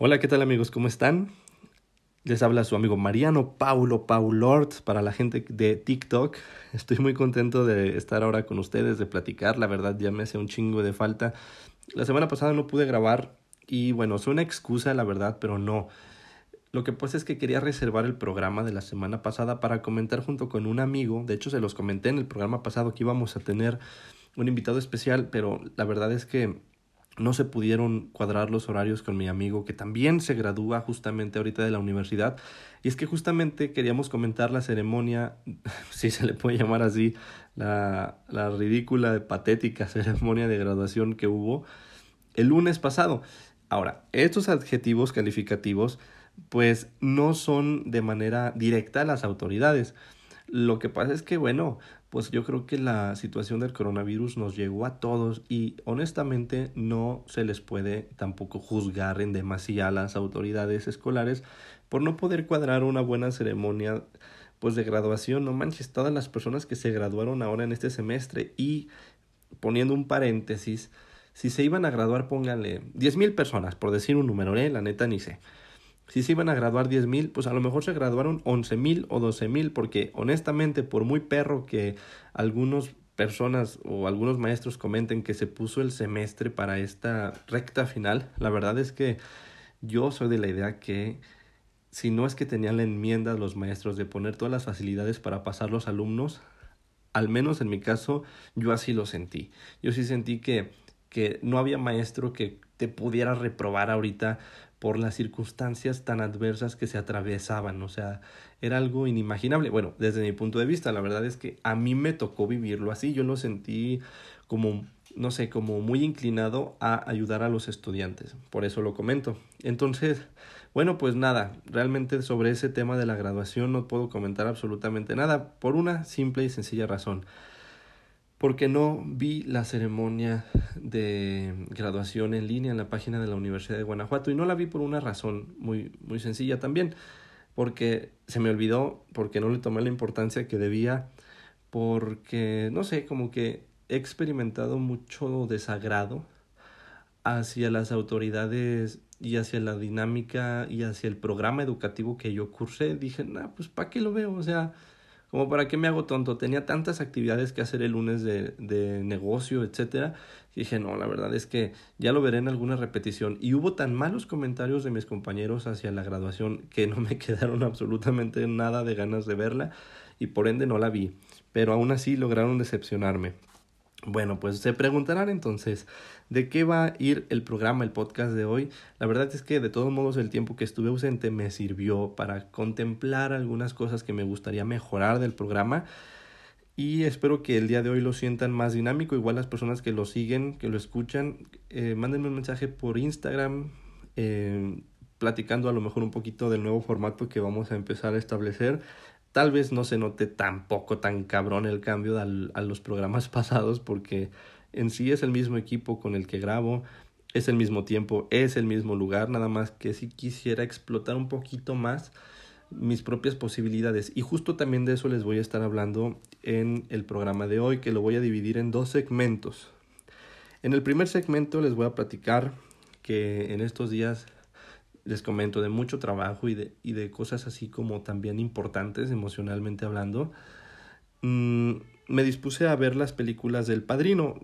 Hola, ¿qué tal amigos? ¿Cómo están? Les habla su amigo Mariano Paulo Paulort para la gente de TikTok. Estoy muy contento de estar ahora con ustedes, de platicar. La verdad ya me hace un chingo de falta. La semana pasada no pude grabar y bueno, es una excusa la verdad, pero no. Lo que pasa es que quería reservar el programa de la semana pasada para comentar junto con un amigo. De hecho, se los comenté en el programa pasado que íbamos a tener un invitado especial, pero la verdad es que no se pudieron cuadrar los horarios con mi amigo que también se gradúa justamente ahorita de la universidad. Y es que justamente queríamos comentar la ceremonia, si se le puede llamar así, la, la ridícula, patética ceremonia de graduación que hubo el lunes pasado. Ahora, estos adjetivos calificativos pues no son de manera directa las autoridades. Lo que pasa es que, bueno, pues yo creo que la situación del coronavirus nos llegó a todos y honestamente no se les puede tampoco juzgar en demasía a las autoridades escolares por no poder cuadrar una buena ceremonia pues de graduación, no manches, todas las personas que se graduaron ahora en este semestre y poniendo un paréntesis, si se iban a graduar, pónganle diez mil personas, por decir un número, ¿eh? la neta ni sé si se iban a graduar diez mil, pues a lo mejor se graduaron once mil o doce mil, porque honestamente, por muy perro que algunas personas o algunos maestros comenten que se puso el semestre para esta recta final, la verdad es que yo soy de la idea que si no es que tenían la enmienda los maestros de poner todas las facilidades para pasar los alumnos, al menos en mi caso, yo así lo sentí. Yo sí sentí que, que no había maestro que te pudiera reprobar ahorita por las circunstancias tan adversas que se atravesaban, o sea, era algo inimaginable. Bueno, desde mi punto de vista, la verdad es que a mí me tocó vivirlo así, yo lo sentí como, no sé, como muy inclinado a ayudar a los estudiantes, por eso lo comento. Entonces, bueno, pues nada, realmente sobre ese tema de la graduación no puedo comentar absolutamente nada, por una simple y sencilla razón porque no vi la ceremonia de graduación en línea en la página de la Universidad de Guanajuato y no la vi por una razón muy muy sencilla también porque se me olvidó porque no le tomé la importancia que debía porque no sé como que he experimentado mucho desagrado hacia las autoridades y hacia la dinámica y hacia el programa educativo que yo cursé. Dije nah pues para qué lo veo o sea como para qué me hago tonto. Tenía tantas actividades que hacer el lunes de, de negocio, etcétera. Y dije, no, la verdad es que ya lo veré en alguna repetición. Y hubo tan malos comentarios de mis compañeros hacia la graduación que no me quedaron absolutamente nada de ganas de verla y por ende no la vi. Pero aún así lograron decepcionarme. Bueno, pues se preguntarán entonces de qué va a ir el programa, el podcast de hoy. La verdad es que de todos modos el tiempo que estuve ausente me sirvió para contemplar algunas cosas que me gustaría mejorar del programa y espero que el día de hoy lo sientan más dinámico. Igual las personas que lo siguen, que lo escuchan, eh, mándenme un mensaje por Instagram. Eh, platicando a lo mejor un poquito del nuevo formato que vamos a empezar a establecer Tal vez no se note tampoco tan cabrón el cambio al, a los programas pasados porque en sí es el mismo equipo con el que grabo, es el mismo tiempo, es el mismo lugar, nada más que si quisiera explotar un poquito más mis propias posibilidades. Y justo también de eso les voy a estar hablando en el programa de hoy, que lo voy a dividir en dos segmentos. En el primer segmento les voy a platicar que en estos días les comento, de mucho trabajo y de, y de cosas así como también importantes emocionalmente hablando, mm, me dispuse a ver las películas del Padrino.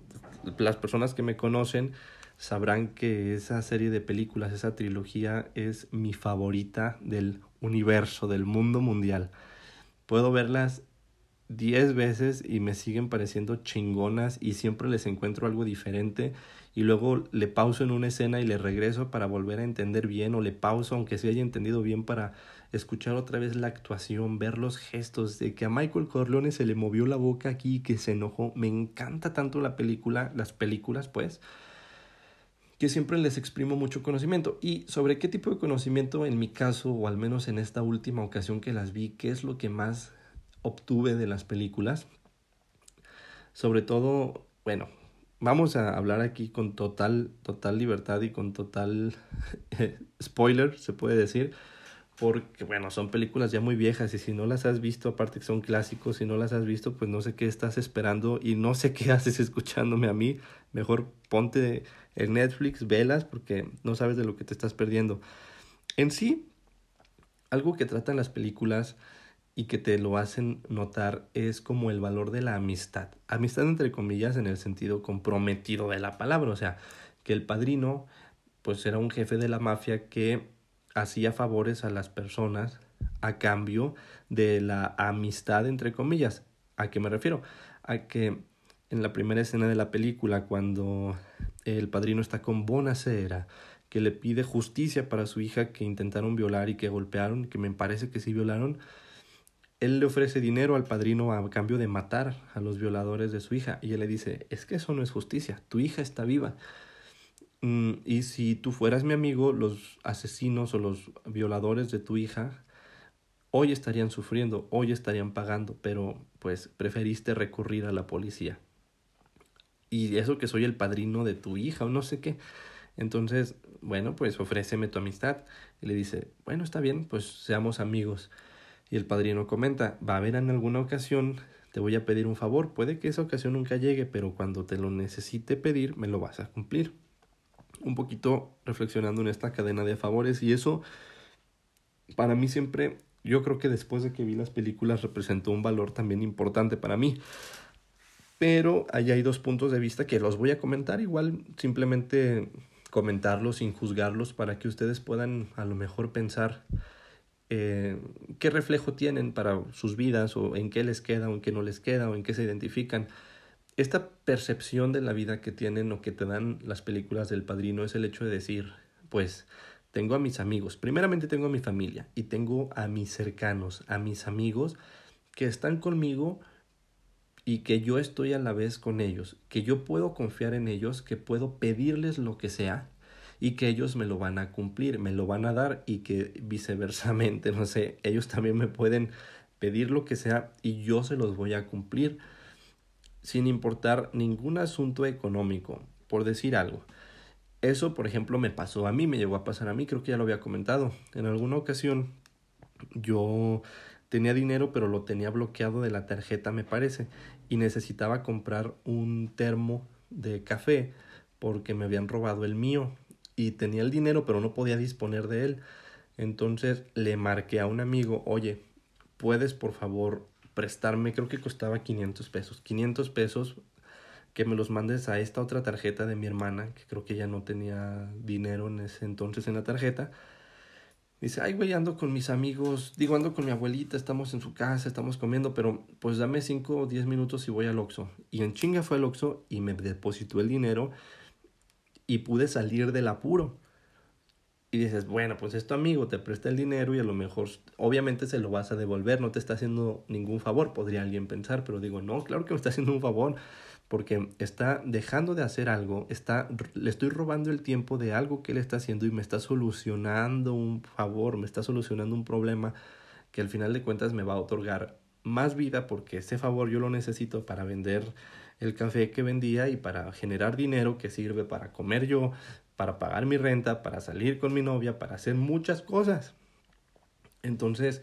Las personas que me conocen sabrán que esa serie de películas, esa trilogía es mi favorita del universo, del mundo mundial. Puedo verlas diez veces y me siguen pareciendo chingonas y siempre les encuentro algo diferente y luego le pauso en una escena y le regreso para volver a entender bien o le pauso aunque se haya entendido bien para escuchar otra vez la actuación, ver los gestos de que a Michael Corleone se le movió la boca aquí que se enojó. Me encanta tanto la película, las películas pues, que siempre les exprimo mucho conocimiento. Y sobre qué tipo de conocimiento en mi caso, o al menos en esta última ocasión que las vi, qué es lo que más obtuve de las películas. Sobre todo, bueno, vamos a hablar aquí con total, total libertad y con total spoiler, se puede decir, porque bueno, son películas ya muy viejas y si no las has visto, aparte que son clásicos, si no las has visto, pues no sé qué estás esperando y no sé qué haces escuchándome a mí. Mejor ponte en Netflix, velas, porque no sabes de lo que te estás perdiendo. En sí, algo que tratan las películas y que te lo hacen notar es como el valor de la amistad. Amistad entre comillas en el sentido comprometido de la palabra, o sea, que el padrino pues era un jefe de la mafia que hacía favores a las personas a cambio de la amistad entre comillas. ¿A qué me refiero? A que en la primera escena de la película cuando el padrino está con Bonacera que le pide justicia para su hija que intentaron violar y que golpearon, que me parece que sí violaron, él le ofrece dinero al padrino a cambio de matar a los violadores de su hija y él le dice, es que eso no es justicia, tu hija está viva. Mm, y si tú fueras mi amigo, los asesinos o los violadores de tu hija hoy estarían sufriendo, hoy estarían pagando, pero pues preferiste recurrir a la policía. Y eso que soy el padrino de tu hija o no sé qué. Entonces, bueno, pues ofréceme tu amistad. Y le dice, bueno, está bien, pues seamos amigos. Y el padrino comenta, va a haber en alguna ocasión, te voy a pedir un favor, puede que esa ocasión nunca llegue, pero cuando te lo necesite pedir, me lo vas a cumplir. Un poquito reflexionando en esta cadena de favores y eso, para mí siempre, yo creo que después de que vi las películas representó un valor también importante para mí. Pero ahí hay dos puntos de vista que los voy a comentar, igual simplemente comentarlos sin juzgarlos para que ustedes puedan a lo mejor pensar eh, qué reflejo tienen para sus vidas o en qué les queda o en qué no les queda o en qué se identifican. Esta percepción de la vida que tienen o que te dan las películas del padrino es el hecho de decir, pues tengo a mis amigos, primeramente tengo a mi familia y tengo a mis cercanos, a mis amigos que están conmigo y que yo estoy a la vez con ellos, que yo puedo confiar en ellos, que puedo pedirles lo que sea y que ellos me lo van a cumplir, me lo van a dar y que viceversamente, no sé, ellos también me pueden pedir lo que sea y yo se los voy a cumplir sin importar ningún asunto económico, por decir algo. Eso, por ejemplo, me pasó a mí, me llegó a pasar a mí, creo que ya lo había comentado. En alguna ocasión yo tenía dinero, pero lo tenía bloqueado de la tarjeta, me parece, y necesitaba comprar un termo de café porque me habían robado el mío y tenía el dinero pero no podía disponer de él. Entonces le marqué a un amigo, oye, ¿puedes por favor prestarme? Creo que costaba 500 pesos. 500 pesos que me los mandes a esta otra tarjeta de mi hermana, que creo que ya no tenía dinero en ese entonces en la tarjeta. Dice, ay, güey, ando con mis amigos, digo, ando con mi abuelita, estamos en su casa, estamos comiendo, pero pues dame 5 o 10 minutos y voy al Oxxo. Y en chinga fue al Oxxo y me depositó el dinero y pude salir del apuro. Y dices, bueno, pues es tu amigo, te presta el dinero y a lo mejor, obviamente se lo vas a devolver, no te está haciendo ningún favor, podría alguien pensar, pero digo, no, claro que me está haciendo un favor, porque está dejando de hacer algo, está, le estoy robando el tiempo de algo que él está haciendo y me está solucionando un favor, me está solucionando un problema que al final de cuentas me va a otorgar más vida porque ese favor yo lo necesito para vender el café que vendía y para generar dinero que sirve para comer yo, para pagar mi renta, para salir con mi novia, para hacer muchas cosas. Entonces,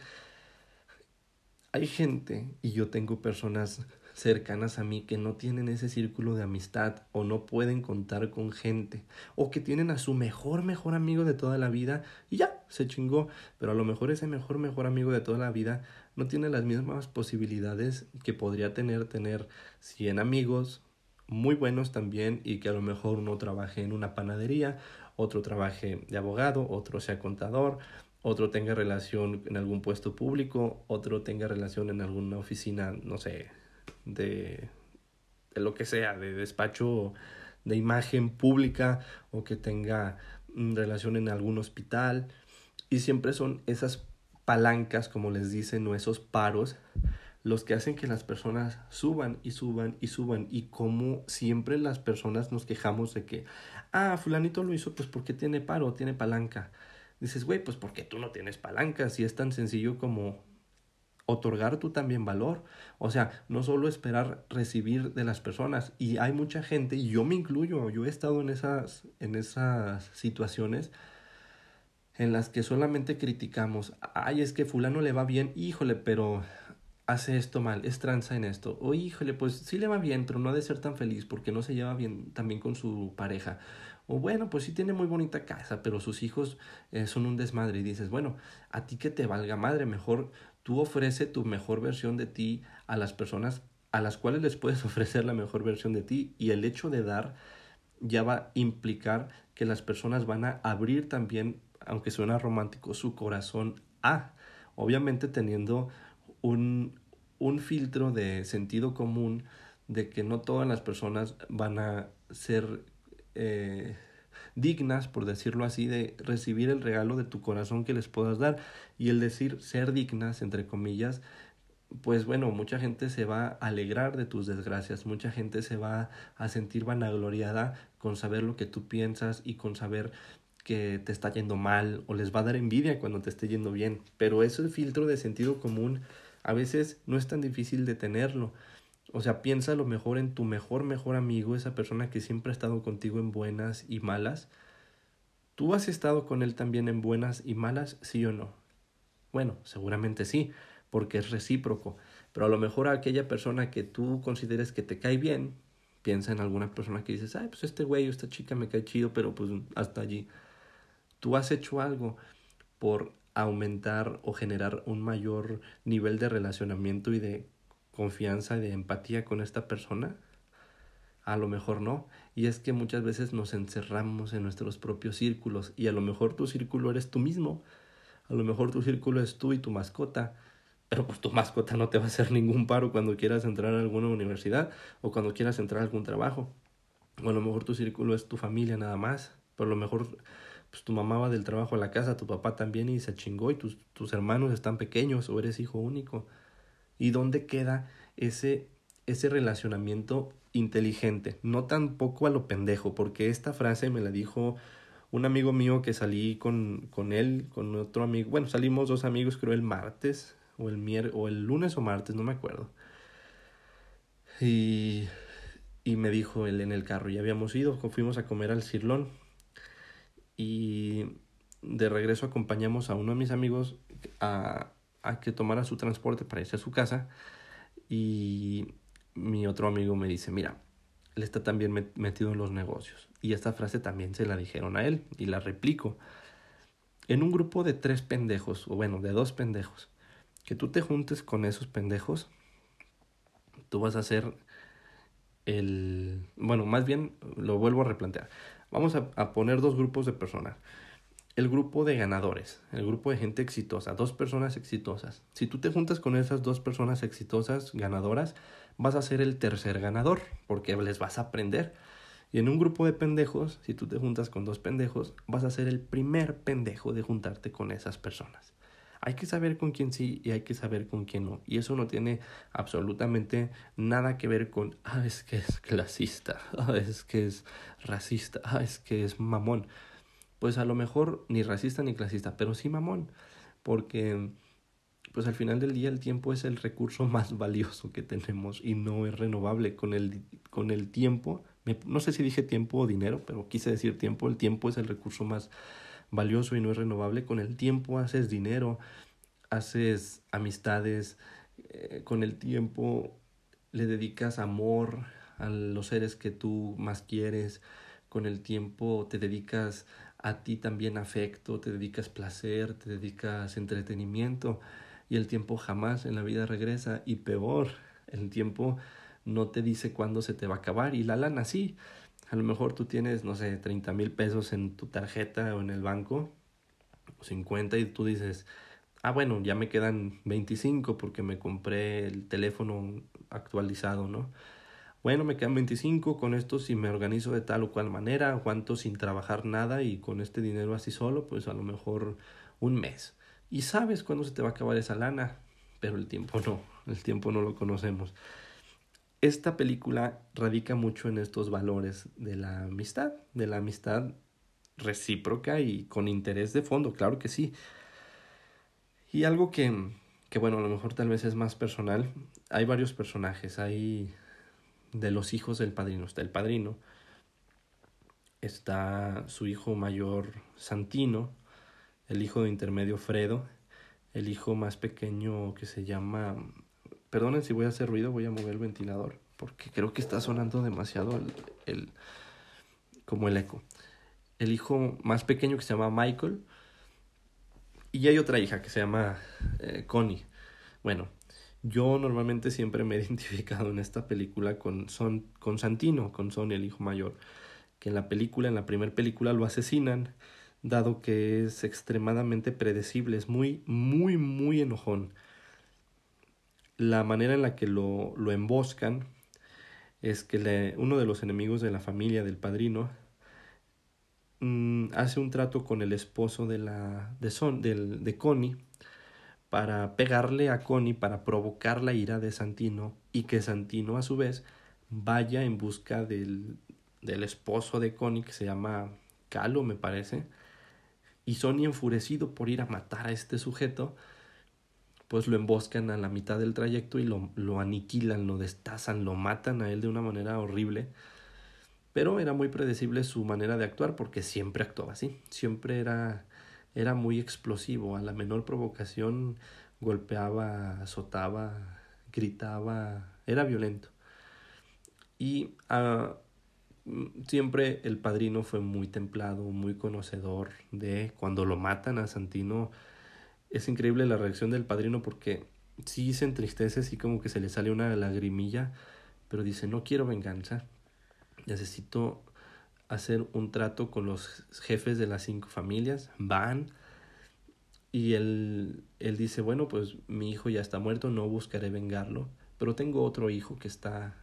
hay gente y yo tengo personas cercanas a mí que no tienen ese círculo de amistad o no pueden contar con gente o que tienen a su mejor mejor amigo de toda la vida y ya se chingó pero a lo mejor ese mejor mejor amigo de toda la vida no tiene las mismas posibilidades que podría tener tener 100 amigos muy buenos también y que a lo mejor uno trabaje en una panadería, otro trabaje de abogado, otro sea contador, otro tenga relación en algún puesto público, otro tenga relación en alguna oficina, no sé, de, de lo que sea, de despacho de imagen pública o que tenga mm, relación en algún hospital. Y siempre son esas palancas, como les dicen, o esos paros, los que hacen que las personas suban y suban y suban. Y como siempre las personas nos quejamos de que, ah, fulanito lo hizo, pues porque tiene paro, tiene palanca. Dices, güey, pues porque tú no tienes palanca, si es tan sencillo como otorgar tú también valor. O sea, no solo esperar recibir de las personas. Y hay mucha gente, y yo me incluyo, yo he estado en esas, en esas situaciones en las que solamente criticamos, ay, es que fulano le va bien, híjole, pero hace esto mal, es tranza en esto, o híjole, pues sí le va bien, pero no ha de ser tan feliz porque no se lleva bien también con su pareja. O bueno, pues sí tiene muy bonita casa, pero sus hijos eh, son un desmadre y dices, bueno, a ti que te valga madre, mejor tú ofrece tu mejor versión de ti a las personas a las cuales les puedes ofrecer la mejor versión de ti y el hecho de dar ya va a implicar que las personas van a abrir también, aunque suena romántico, su corazón a, obviamente teniendo un, un filtro de sentido común de que no todas las personas van a ser eh, dignas, por decirlo así, de recibir el regalo de tu corazón que les puedas dar. Y el decir ser dignas, entre comillas, pues bueno, mucha gente se va a alegrar de tus desgracias, mucha gente se va a sentir vanagloriada con saber lo que tú piensas y con saber que te está yendo mal o les va a dar envidia cuando te esté yendo bien. Pero ese filtro de sentido común a veces no es tan difícil de tenerlo. O sea, piensa lo mejor en tu mejor, mejor amigo, esa persona que siempre ha estado contigo en buenas y malas. ¿Tú has estado con él también en buenas y malas, sí o no? Bueno, seguramente sí, porque es recíproco. Pero a lo mejor a aquella persona que tú consideres que te cae bien, piensa en alguna persona que dices, ay, pues este güey o esta chica me cae chido, pero pues hasta allí. Tú has hecho algo por aumentar o generar un mayor nivel de relacionamiento y de confianza y de empatía con esta persona? A lo mejor no. Y es que muchas veces nos encerramos en nuestros propios círculos y a lo mejor tu círculo eres tú mismo. A lo mejor tu círculo es tú y tu mascota. Pero pues tu mascota no te va a hacer ningún paro cuando quieras entrar a alguna universidad o cuando quieras entrar a algún trabajo. O a lo mejor tu círculo es tu familia nada más. Pero a lo mejor pues tu mamá va del trabajo a la casa, tu papá también y se chingó y tus, tus hermanos están pequeños o eres hijo único. ¿Y dónde queda ese, ese relacionamiento inteligente? No tampoco a lo pendejo, porque esta frase me la dijo un amigo mío que salí con, con él, con otro amigo. Bueno, salimos dos amigos, creo el martes, o el, mier o el lunes o martes, no me acuerdo. Y, y me dijo él en el carro, ya habíamos ido, fuimos a comer al Cirlón y de regreso acompañamos a uno de mis amigos a, a que tomara su transporte para irse a su casa y mi otro amigo me dice, mira, él está también metido en los negocios. Y esta frase también se la dijeron a él y la replico. En un grupo de tres pendejos, o bueno, de dos pendejos, que tú te juntes con esos pendejos, tú vas a ser el... Bueno, más bien lo vuelvo a replantear. Vamos a, poner dos grupos de personas. El grupo de ganadores, el grupo de gente exitosa, dos personas exitosas. Si tú te juntas con esas dos personas exitosas, ganadoras, vas a ser el tercer ganador, porque les vas a aprender. Y en un grupo de pendejos, si tú te juntas con dos pendejos, vas a ser el primer pendejo de juntarte con esas personas. Hay que saber con quién sí y hay que saber con quién no. Y eso no tiene absolutamente nada que ver con, ah, es que es clasista, ah, es que es racista, ah, es que es mamón. Pues a lo mejor ni racista ni clasista, pero sí mamón. Porque pues al final del día el tiempo es el recurso más valioso que tenemos y no es renovable. Con el, con el tiempo, no sé si dije tiempo o dinero, pero quise decir tiempo, el tiempo es el recurso más valioso y no es renovable. Con el tiempo haces dinero, haces amistades, eh, con el tiempo le dedicas amor a los seres que tú más quieres, con el tiempo te dedicas a ti también afecto, te dedicas placer, te dedicas entretenimiento y el tiempo jamás en la vida regresa y peor, el tiempo no te dice cuándo se te va a acabar y la lana sí. A lo mejor tú tienes, no sé, 30 mil pesos en tu tarjeta o en el banco, o 50, y tú dices, ah, bueno, ya me quedan 25 porque me compré el teléfono actualizado, ¿no? Bueno, me quedan 25, con esto si me organizo de tal o cual manera, aguanto sin trabajar nada y con este dinero así solo, pues a lo mejor un mes. Y sabes cuándo se te va a acabar esa lana, pero el tiempo no, el tiempo no lo conocemos esta película radica mucho en estos valores de la amistad, de la amistad recíproca y con interés de fondo, claro que sí. Y algo que, que bueno, a lo mejor tal vez es más personal, hay varios personajes, hay de los hijos del padrino, está el padrino, está su hijo mayor Santino, el hijo de intermedio Fredo, el hijo más pequeño que se llama... Perdonen si voy a hacer ruido, voy a mover el ventilador, porque creo que está sonando demasiado el, el como el eco. El hijo más pequeño que se llama Michael, y hay otra hija que se llama eh, Connie. Bueno, yo normalmente siempre me he identificado en esta película con, Son, con Santino, con Sonny, el hijo mayor, que en la película, en la primera película, lo asesinan, dado que es extremadamente predecible, es muy, muy, muy enojón. La manera en la que lo, lo emboscan es que uno de los enemigos de la familia del padrino mm, hace un trato con el esposo de, la, de, Son, del, de Connie para pegarle a Connie para provocar la ira de Santino y que Santino a su vez vaya en busca del, del esposo de Connie que se llama Calo me parece y Sony enfurecido por ir a matar a este sujeto pues lo emboscan a la mitad del trayecto y lo, lo aniquilan, lo destazan, lo matan a él de una manera horrible. Pero era muy predecible su manera de actuar porque siempre actuaba así, siempre era era muy explosivo, a la menor provocación golpeaba, azotaba, gritaba, era violento. Y uh, siempre el padrino fue muy templado, muy conocedor de cuando lo matan a Santino. Es increíble la reacción del padrino porque sí se entristece, sí como que se le sale una lagrimilla, pero dice, no quiero venganza, necesito hacer un trato con los jefes de las cinco familias, van y él, él dice, bueno, pues mi hijo ya está muerto, no buscaré vengarlo, pero tengo otro hijo que está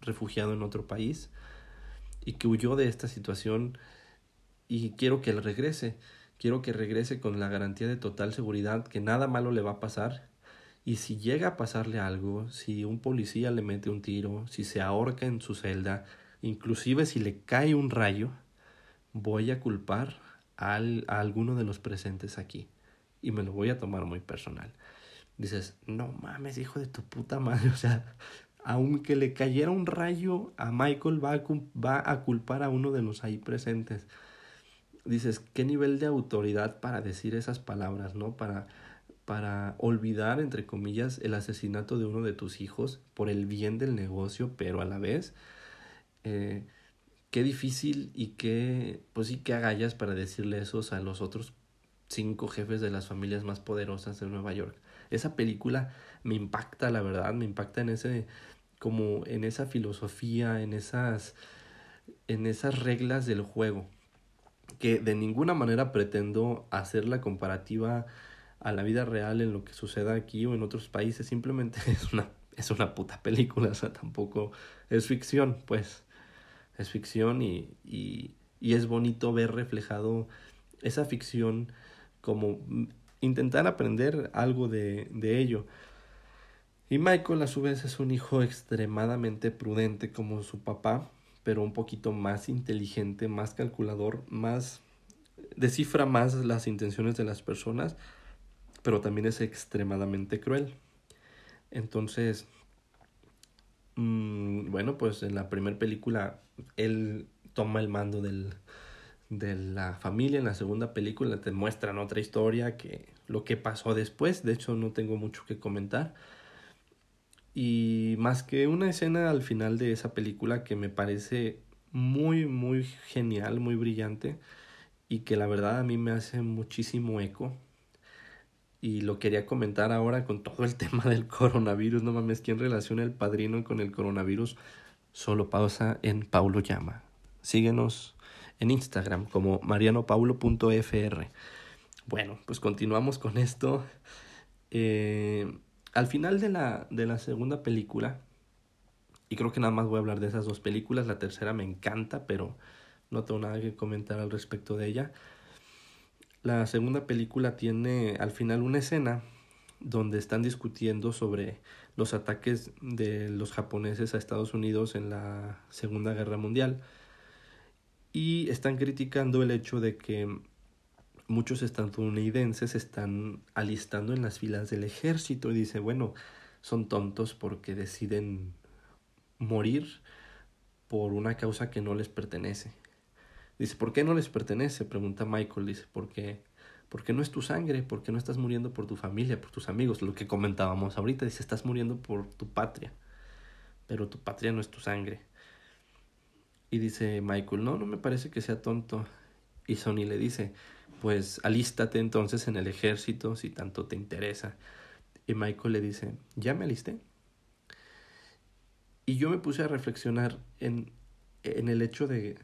refugiado en otro país y que huyó de esta situación y quiero que él regrese, quiero que regrese con la garantía de total seguridad que nada malo le va a pasar y si llega a pasarle algo, si un policía le mete un tiro, si se ahorca en su celda, Inclusive si le cae un rayo, voy a culpar al, a alguno de los presentes aquí. Y me lo voy a tomar muy personal. Dices, no mames, hijo de tu puta madre. O sea, aunque le cayera un rayo a Michael, va a, va a culpar a uno de los ahí presentes. Dices, ¿qué nivel de autoridad para decir esas palabras, no? Para, para olvidar, entre comillas, el asesinato de uno de tus hijos por el bien del negocio, pero a la vez eh, qué difícil y qué, pues sí, qué agallas para decirle eso a los otros cinco jefes de las familias más poderosas de Nueva York. Esa película me impacta, la verdad, me impacta en ese, como en esa filosofía, en esas, en esas reglas del juego, que de ninguna manera pretendo hacer la comparativa a la vida real en lo que suceda aquí o en otros países, simplemente es una, es una puta película, o sea, tampoco es ficción, pues. Es ficción y, y, y es bonito ver reflejado esa ficción como intentar aprender algo de, de ello. Y Michael a su vez es un hijo extremadamente prudente como su papá, pero un poquito más inteligente, más calculador, más descifra más las intenciones de las personas, pero también es extremadamente cruel. Entonces, mmm, bueno, pues en la primera película él toma el mando del, de la familia. En la segunda película te muestran otra historia que lo que pasó después. De hecho, no tengo mucho que comentar. Y más que una escena al final de esa película que me parece muy, muy genial, muy brillante y que la verdad a mí me hace muchísimo eco. Y lo quería comentar ahora con todo el tema del coronavirus. No mames, ¿quién relaciona el padrino con el coronavirus? solo pausa en Paulo Llama. Síguenos en Instagram como marianopaulo.fr. Bueno, pues continuamos con esto. Eh, al final de la, de la segunda película, y creo que nada más voy a hablar de esas dos películas, la tercera me encanta, pero no tengo nada que comentar al respecto de ella. La segunda película tiene al final una escena donde están discutiendo sobre los ataques de los japoneses a Estados Unidos en la Segunda Guerra Mundial y están criticando el hecho de que muchos estadounidenses están alistando en las filas del ejército y dice, bueno, son tontos porque deciden morir por una causa que no les pertenece. Dice, ¿por qué no les pertenece? Pregunta Michael, dice, porque porque no es tu sangre, porque no estás muriendo por tu familia, por tus amigos, lo que comentábamos ahorita, dice, estás muriendo por tu patria, pero tu patria no es tu sangre. Y dice Michael, no, no me parece que sea tonto. Y Sony le dice, pues alístate entonces en el ejército si tanto te interesa. Y Michael le dice, ya me alisté. Y yo me puse a reflexionar en, en el hecho de,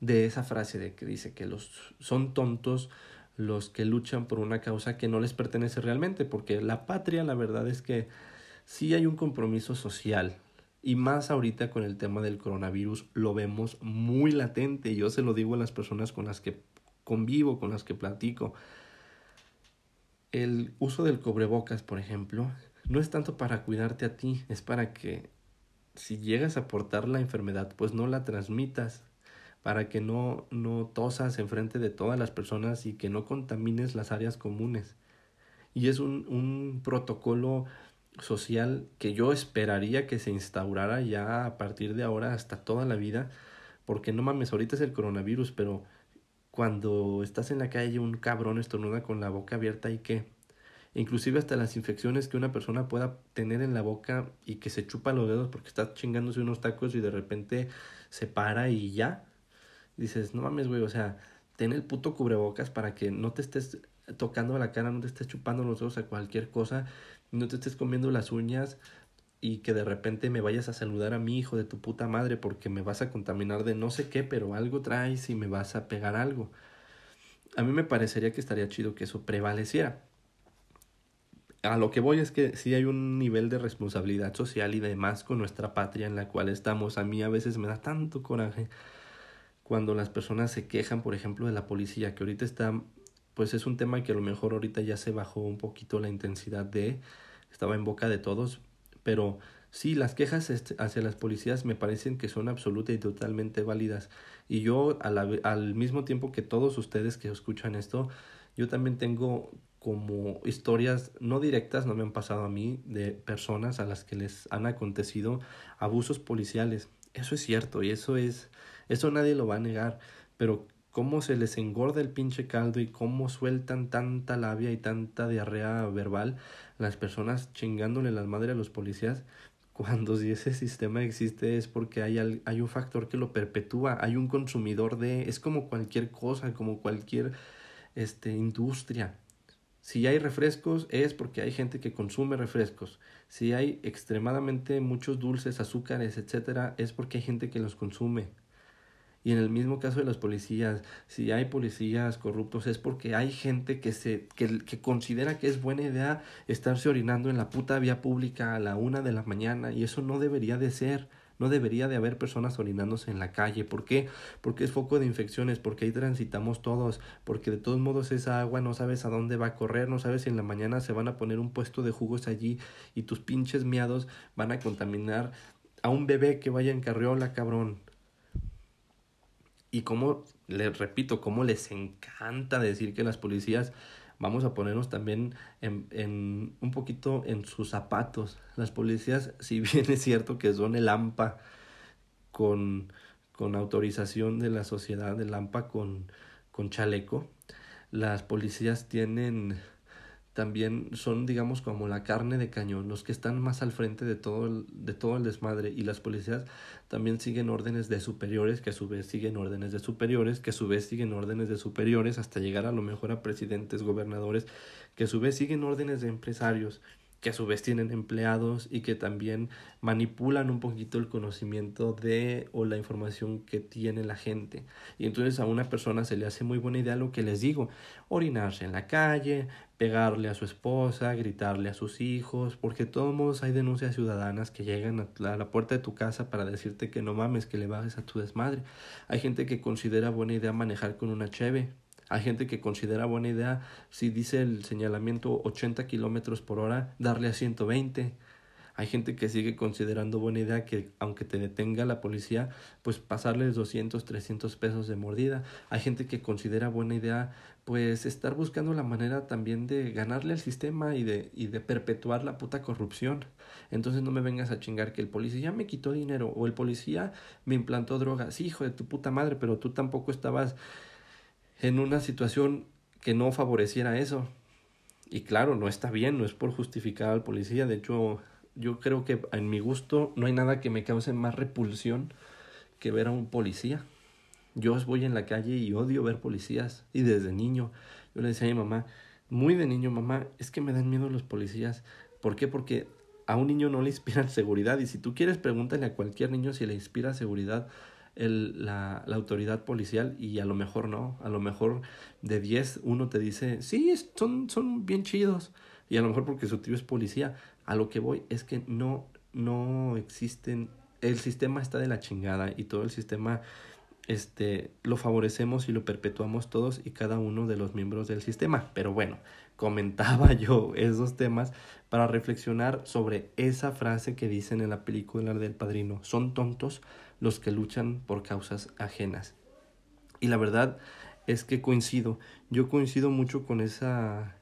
de esa frase de que dice que los son tontos los que luchan por una causa que no les pertenece realmente, porque la patria la verdad es que sí hay un compromiso social, y más ahorita con el tema del coronavirus lo vemos muy latente. Yo se lo digo a las personas con las que convivo, con las que platico. El uso del cobrebocas, por ejemplo, no es tanto para cuidarte a ti, es para que si llegas a portar la enfermedad, pues no la transmitas, para que no, no tosas enfrente de todas las personas y que no contamines las áreas comunes. Y es un, un protocolo social que yo esperaría que se instaurara ya a partir de ahora hasta toda la vida, porque no mames, ahorita es el coronavirus, pero cuando estás en la calle un cabrón estornuda con la boca abierta y que inclusive hasta las infecciones que una persona pueda tener en la boca y que se chupa los dedos porque está chingándose unos tacos y de repente se para y ya. Dices, no mames, güey, o sea, ten el puto cubrebocas para que no te estés tocando la cara, no te estés chupando los dedos a cualquier cosa no te estés comiendo las uñas y que de repente me vayas a saludar a mi hijo de tu puta madre porque me vas a contaminar de no sé qué, pero algo traes y me vas a pegar algo. A mí me parecería que estaría chido que eso prevaleciera. A lo que voy es que sí hay un nivel de responsabilidad social y demás con nuestra patria en la cual estamos. A mí a veces me da tanto coraje cuando las personas se quejan, por ejemplo, de la policía, que ahorita está pues es un tema que a lo mejor ahorita ya se bajó un poquito la intensidad de, estaba en boca de todos, pero sí, las quejas hacia las policías me parecen que son absolutas y totalmente válidas. Y yo al, al mismo tiempo que todos ustedes que escuchan esto, yo también tengo como historias no directas, no me han pasado a mí, de personas a las que les han acontecido abusos policiales. Eso es cierto y eso es, eso nadie lo va a negar, pero cómo se les engorda el pinche caldo y cómo sueltan tanta labia y tanta diarrea verbal las personas chingándole las madres a los policías, cuando si ese sistema existe es porque hay, hay un factor que lo perpetúa, hay un consumidor de, es como cualquier cosa, como cualquier este, industria. Si hay refrescos es porque hay gente que consume refrescos. Si hay extremadamente muchos dulces, azúcares, etcétera, es porque hay gente que los consume. Y en el mismo caso de las policías, si hay policías corruptos es porque hay gente que se que, que, considera que es buena idea estarse orinando en la puta vía pública a la una de la mañana y eso no debería de ser. No debería de haber personas orinándose en la calle. ¿Por qué? Porque es foco de infecciones, porque ahí transitamos todos, porque de todos modos esa agua no sabes a dónde va a correr, no sabes si en la mañana se van a poner un puesto de jugos allí y tus pinches miados van a contaminar a un bebé que vaya en carriola, cabrón. Y como, les repito, cómo les encanta decir que las policías, vamos a ponernos también en, en un poquito en sus zapatos. Las policías, si bien es cierto que son el AMPA con, con autorización de la sociedad, el AMPA con, con chaleco, las policías tienen también son digamos como la carne de cañón, los que están más al frente de todo el, de todo el desmadre y las policías también siguen órdenes de superiores que a su vez siguen órdenes de superiores que a su vez siguen órdenes de superiores hasta llegar a lo mejor a presidentes, gobernadores que a su vez siguen órdenes de empresarios que a su vez tienen empleados y que también manipulan un poquito el conocimiento de o la información que tiene la gente. Y entonces a una persona se le hace muy buena idea lo que les digo, orinarse en la calle, pegarle a su esposa, gritarle a sus hijos, porque de todos modos hay denuncias ciudadanas que llegan a la puerta de tu casa para decirte que no mames, que le bajes a tu desmadre. Hay gente que considera buena idea manejar con una cheve, hay gente que considera buena idea, si dice el señalamiento 80 kilómetros por hora, darle a 120. Hay gente que sigue considerando buena idea que aunque te detenga la policía, pues pasarles 200, 300 pesos de mordida. Hay gente que considera buena idea pues estar buscando la manera también de ganarle al sistema y de, y de perpetuar la puta corrupción. Entonces no me vengas a chingar que el policía me quitó dinero o el policía me implantó drogas. Hijo de tu puta madre, pero tú tampoco estabas en una situación que no favoreciera eso. Y claro, no está bien, no es por justificar al policía, de hecho yo creo que en mi gusto no hay nada que me cause más repulsión que ver a un policía. Yo voy en la calle y odio ver policías. Y desde niño, yo le decía a mi mamá, muy de niño, mamá, es que me dan miedo los policías. ¿Por qué? Porque a un niño no le inspiran seguridad. Y si tú quieres, pregúntale a cualquier niño si le inspira seguridad el, la, la, autoridad policial y a lo mejor no. A lo mejor de 10 uno te dice, sí, son, son bien chidos. Y a lo mejor porque su tío es policía. A lo que voy es que no, no existen, el sistema está de la chingada y todo el sistema este, lo favorecemos y lo perpetuamos todos y cada uno de los miembros del sistema. Pero bueno, comentaba yo esos temas para reflexionar sobre esa frase que dicen en la película del padrino. Son tontos los que luchan por causas ajenas. Y la verdad es que coincido. Yo coincido mucho con esa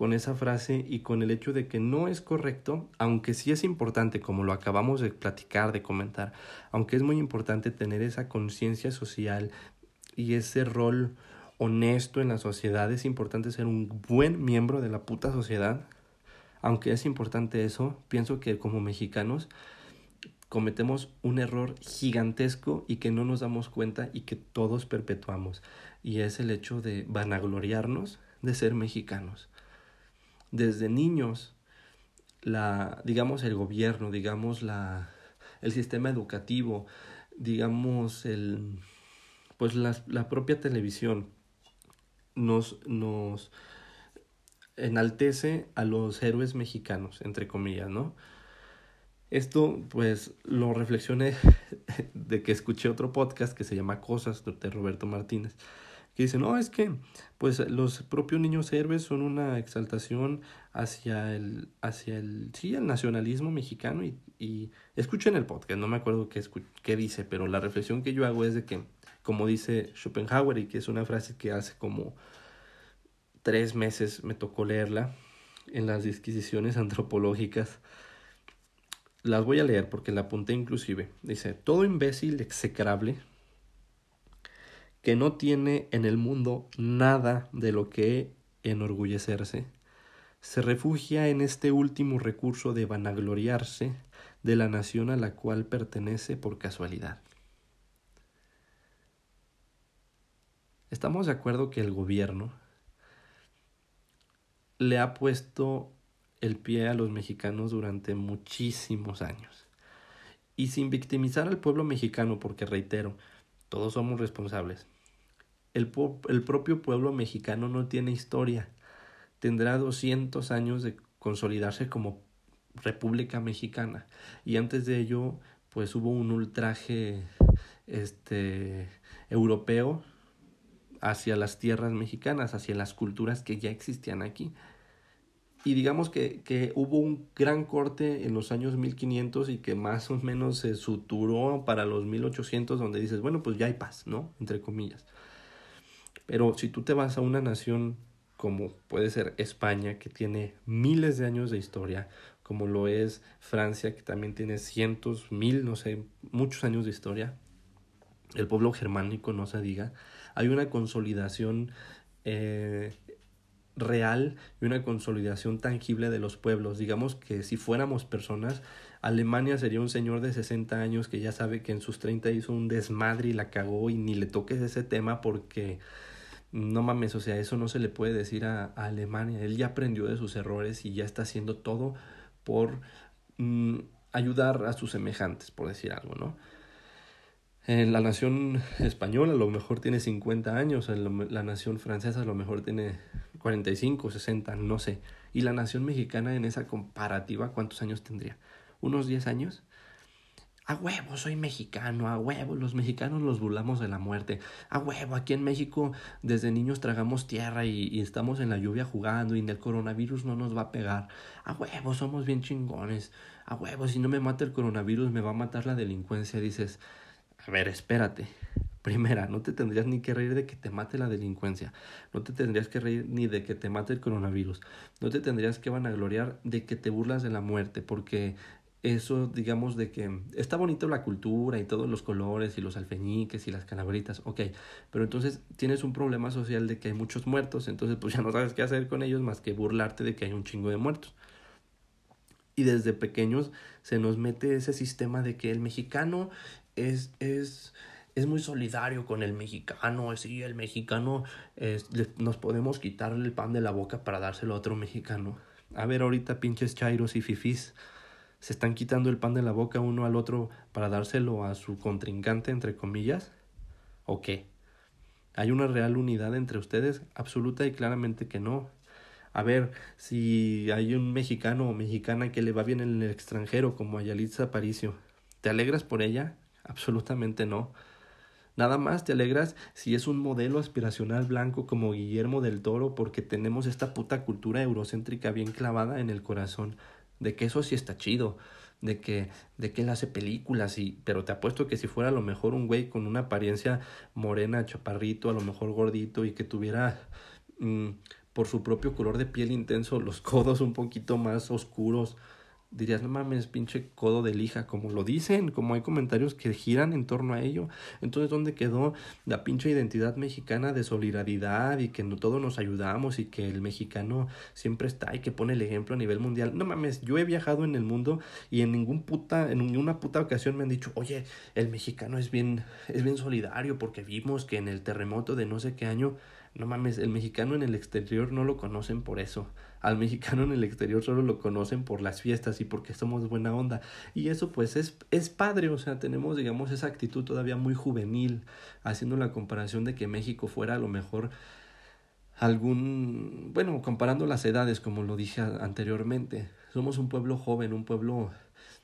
con esa frase y con el hecho de que no es correcto, aunque sí es importante, como lo acabamos de platicar, de comentar, aunque es muy importante tener esa conciencia social y ese rol honesto en la sociedad, es importante ser un buen miembro de la puta sociedad, aunque es importante eso, pienso que como mexicanos cometemos un error gigantesco y que no nos damos cuenta y que todos perpetuamos, y es el hecho de vanagloriarnos de ser mexicanos desde niños la digamos el gobierno, digamos la el sistema educativo, digamos el pues la, la propia televisión nos nos enaltece a los héroes mexicanos, entre comillas, ¿no? Esto, pues, lo reflexioné de que escuché otro podcast que se llama Cosas de Roberto Martínez, que dice, no, es que pues los propios niños héroes son una exaltación hacia el, hacia el, sí, el nacionalismo mexicano y, y escuchen el podcast, no me acuerdo qué, qué dice, pero la reflexión que yo hago es de que, como dice Schopenhauer y que es una frase que hace como tres meses me tocó leerla en las disquisiciones antropológicas, las voy a leer porque la apunté inclusive. Dice, todo imbécil execrable que no tiene en el mundo nada de lo que enorgullecerse, se refugia en este último recurso de vanagloriarse de la nación a la cual pertenece por casualidad. Estamos de acuerdo que el gobierno le ha puesto el pie a los mexicanos durante muchísimos años. Y sin victimizar al pueblo mexicano, porque reitero, todos somos responsables. El, el propio pueblo mexicano no tiene historia. Tendrá 200 años de consolidarse como República Mexicana. Y antes de ello, pues hubo un ultraje este, europeo hacia las tierras mexicanas, hacia las culturas que ya existían aquí y digamos que, que, hubo un gran corte en los años 1500 y que más o menos se suturó para los 1800 donde dices, bueno, pues ya hay paz, ¿no? Entre comillas. Pero si tú te vas a una nación como puede ser España, que tiene miles de años de historia, como lo es Francia, que también tiene cientos, mil, no sé, muchos años de historia, el pueblo germánico, no se diga, hay una consolidación eh, real y una consolidación tangible de los pueblos. Digamos que si fuéramos personas, Alemania sería un señor de 60 años que ya sabe que en sus 30 hizo un desmadre y la cagó y ni le toques ese tema porque no mames, o sea, eso no se le puede decir a, Alemania. Él ya aprendió de sus errores y ya está haciendo todo por mm, ayudar a sus semejantes, por decir algo, ¿no? En la nación española a lo mejor tiene 50 años, en la nación francesa a lo mejor tiene 45, 60, no sé. Y la nación mexicana en esa comparativa, ¿cuántos años tendría? ¿Unos 10 años? A huevo, soy mexicano, a huevo, los mexicanos los burlamos de la muerte. A huevo, aquí en México desde niños tragamos tierra y, estamos en la lluvia jugando y el coronavirus no nos va a pegar. A huevo, somos bien chingones. A huevo, si no me mata el coronavirus me va a matar la delincuencia. Dices, a ver, espérate. Primera, no te tendrías ni que reír de que te mate la delincuencia. No te tendrías que reír ni de que te mate el coronavirus. No te tendrías que vanagloriar de que te burlas de la muerte, porque eso, digamos, de que está bonito la cultura y todos los colores y los alfeñiques y las calaveritas, ok, pero entonces tienes un problema social de que hay muchos muertos, entonces pues ya no sabes qué hacer con ellos más que burlarte de que hay un chingo de muertos. Y desde pequeños se nos mete ese sistema de que el mexicano es, es, es muy solidario con el mexicano, sí, el mexicano nos podemos quitarle el pan de la boca para dárselo a otro mexicano. A ver ahorita pinches chairos y fifís se están quitando el pan de la boca uno al otro para dárselo a su contrincante, entre comillas? ¿O qué? ¿Hay una real unidad entre ustedes? Absoluta y claramente que no. A ver, si hay un mexicano o mexicana que le va bien en el extranjero, como a Yalitza Aparicio, ¿te alegras por ella? Absolutamente no. Nada más te alegras si es un modelo aspiracional blanco como Guillermo del Toro, porque tenemos esta puta cultura eurocéntrica bien clavada en el corazón de que eso sí está chido, de que, de que él hace películas, y, pero te apuesto que si fuera a lo mejor un güey con una apariencia morena, chaparrito, a lo mejor gordito, y que tuviera mm, por su propio color de piel intenso los codos un poquito más oscuros, dirías, no mames, pinche codo de lija, como lo dicen, como hay comentarios que giran en torno a ello. Entonces, ¿dónde quedó la pinche identidad mexicana de solidaridad y que no, todos nos ayudamos y que el mexicano siempre está y que pone el ejemplo a nivel mundial? No mames, yo he viajado en el mundo y en ningún puta, en ninguna puta ocasión me han dicho, oye, el mexicano es bien, es bien solidario porque vimos que en el terremoto de no sé qué año, no mames, el mexicano en el exterior no lo conocen por eso al mexicano en el exterior solo lo conocen por las fiestas y porque somos buena onda. Y eso pues es, es padre, o sea, tenemos digamos esa actitud todavía muy juvenil, haciendo la comparación de que México fuera a lo mejor algún, bueno, comparando las edades como lo dije anteriormente, somos un pueblo joven, un pueblo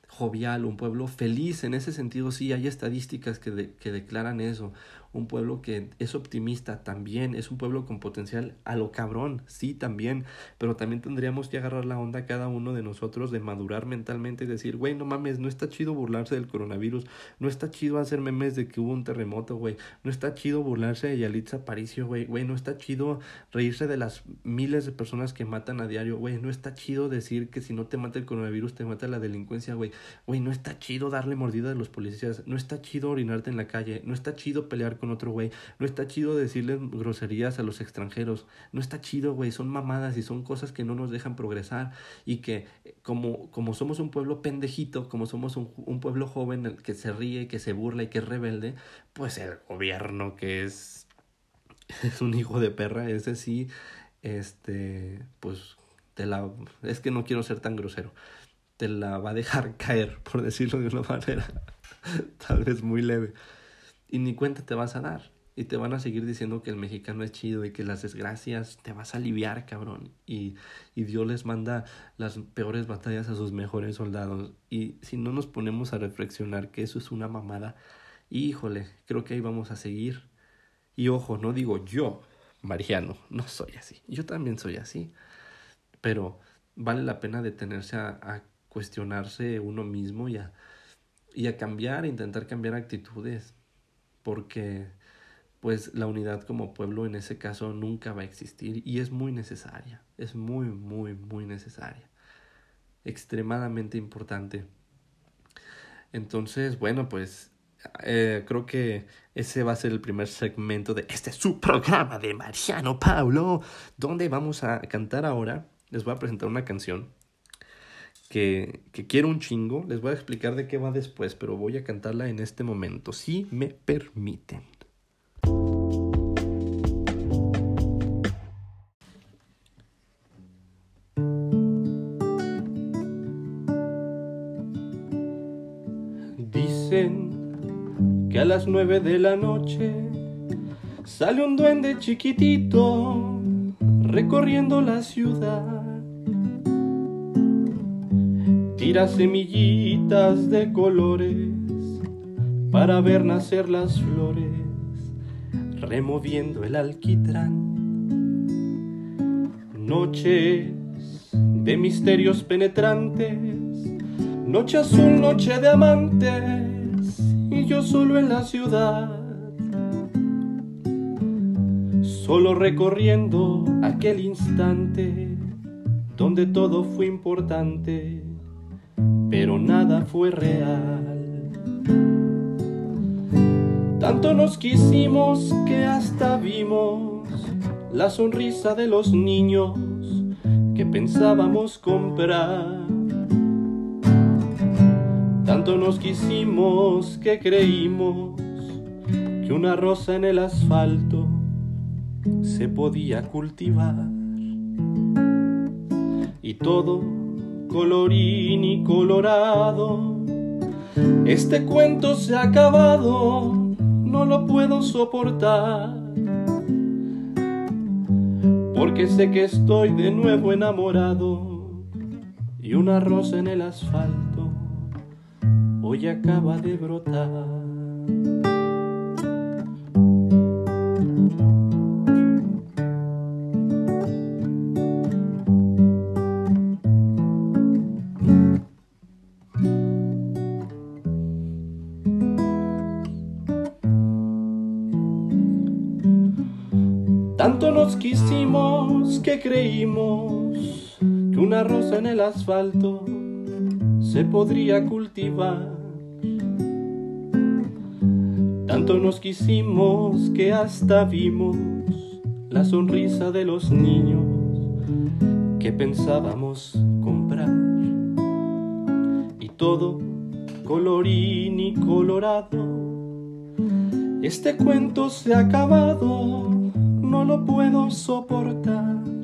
jovial, un pueblo feliz. En ese sentido, sí, hay estadísticas que, que declaran eso un pueblo que es optimista también, es un pueblo con potencial a lo cabrón, sí también, pero también tendríamos que agarrar la onda cada uno de nosotros de madurar mentalmente y decir, güey, no mames, no está chido burlarse del coronavirus, no está chido hacer memes de que hubo un terremoto, güey, no está chido burlarse de Yalitza Aparicio, güey, güey, no está chido reírse de las miles de personas que matan a diario, güey, no está chido decir que si no te mata el coronavirus te mata la delincuencia, güey, güey, no está chido darle mordida a los policías, no está chido orinarte en la calle, no está chido pelear con otro güey. No está chido decirles groserías a los extranjeros. No está chido, güey. Son mamadas y son cosas que no nos dejan progresar. Y que como, como somos un pueblo pendejito, como somos un, un pueblo joven que se ríe, que se burla y que es rebelde, pues el gobierno que es, es un hijo de perra, ese sí, este, pues te la... Es que no quiero ser tan grosero. Te la va a dejar caer, por decirlo de una manera tal vez muy leve y ni cuenta te vas a dar. Y te van a seguir diciendo que el mexicano es chido y que las desgracias te vas a aliviar, cabrón. Y, y Dios les manda las peores batallas a sus mejores soldados. Y si no nos ponemos a reflexionar que eso es una mamada, híjole, creo que ahí vamos a seguir. Y ojo, no digo yo, Mariano, no soy así. Yo también soy así. Pero vale la pena detenerse a, a cuestionarse uno mismo y a, y a cambiar, intentar cambiar actitudes porque pues la unidad como pueblo en ese caso nunca va a existir y es muy necesaria, es muy, muy, muy necesaria, extremadamente importante. Entonces, bueno, pues eh, creo que ese va a ser el primer segmento de este su programa de Mariano Paulo, donde vamos a cantar ahora. Les voy a presentar una canción que, que quiero un chingo. Les voy a explicar de qué va después, pero voy a cantarla en este momento, si me permiten. Dicen que a las nueve de la noche sale un duende chiquitito recorriendo la ciudad Tira semillitas de colores para ver nacer las flores, removiendo el alquitrán. Noches de misterios penetrantes, noche azul, noche de amantes, y yo solo en la ciudad, solo recorriendo aquel instante donde todo fue importante pero nada fue real. Tanto nos quisimos que hasta vimos la sonrisa de los niños que pensábamos comprar. Tanto nos quisimos que creímos que una rosa en el asfalto se podía cultivar. Y todo colorín y colorado, este cuento se ha acabado, no lo puedo soportar. Porque sé que estoy de nuevo enamorado y una rosa en el asfalto hoy acaba de brotar. Que creímos que una rosa en el asfalto se podría cultivar. Tanto nos quisimos que hasta vimos la sonrisa de los niños que pensábamos comprar. Y todo colorín y colorado, este cuento se ha acabado no lo puedo soportar.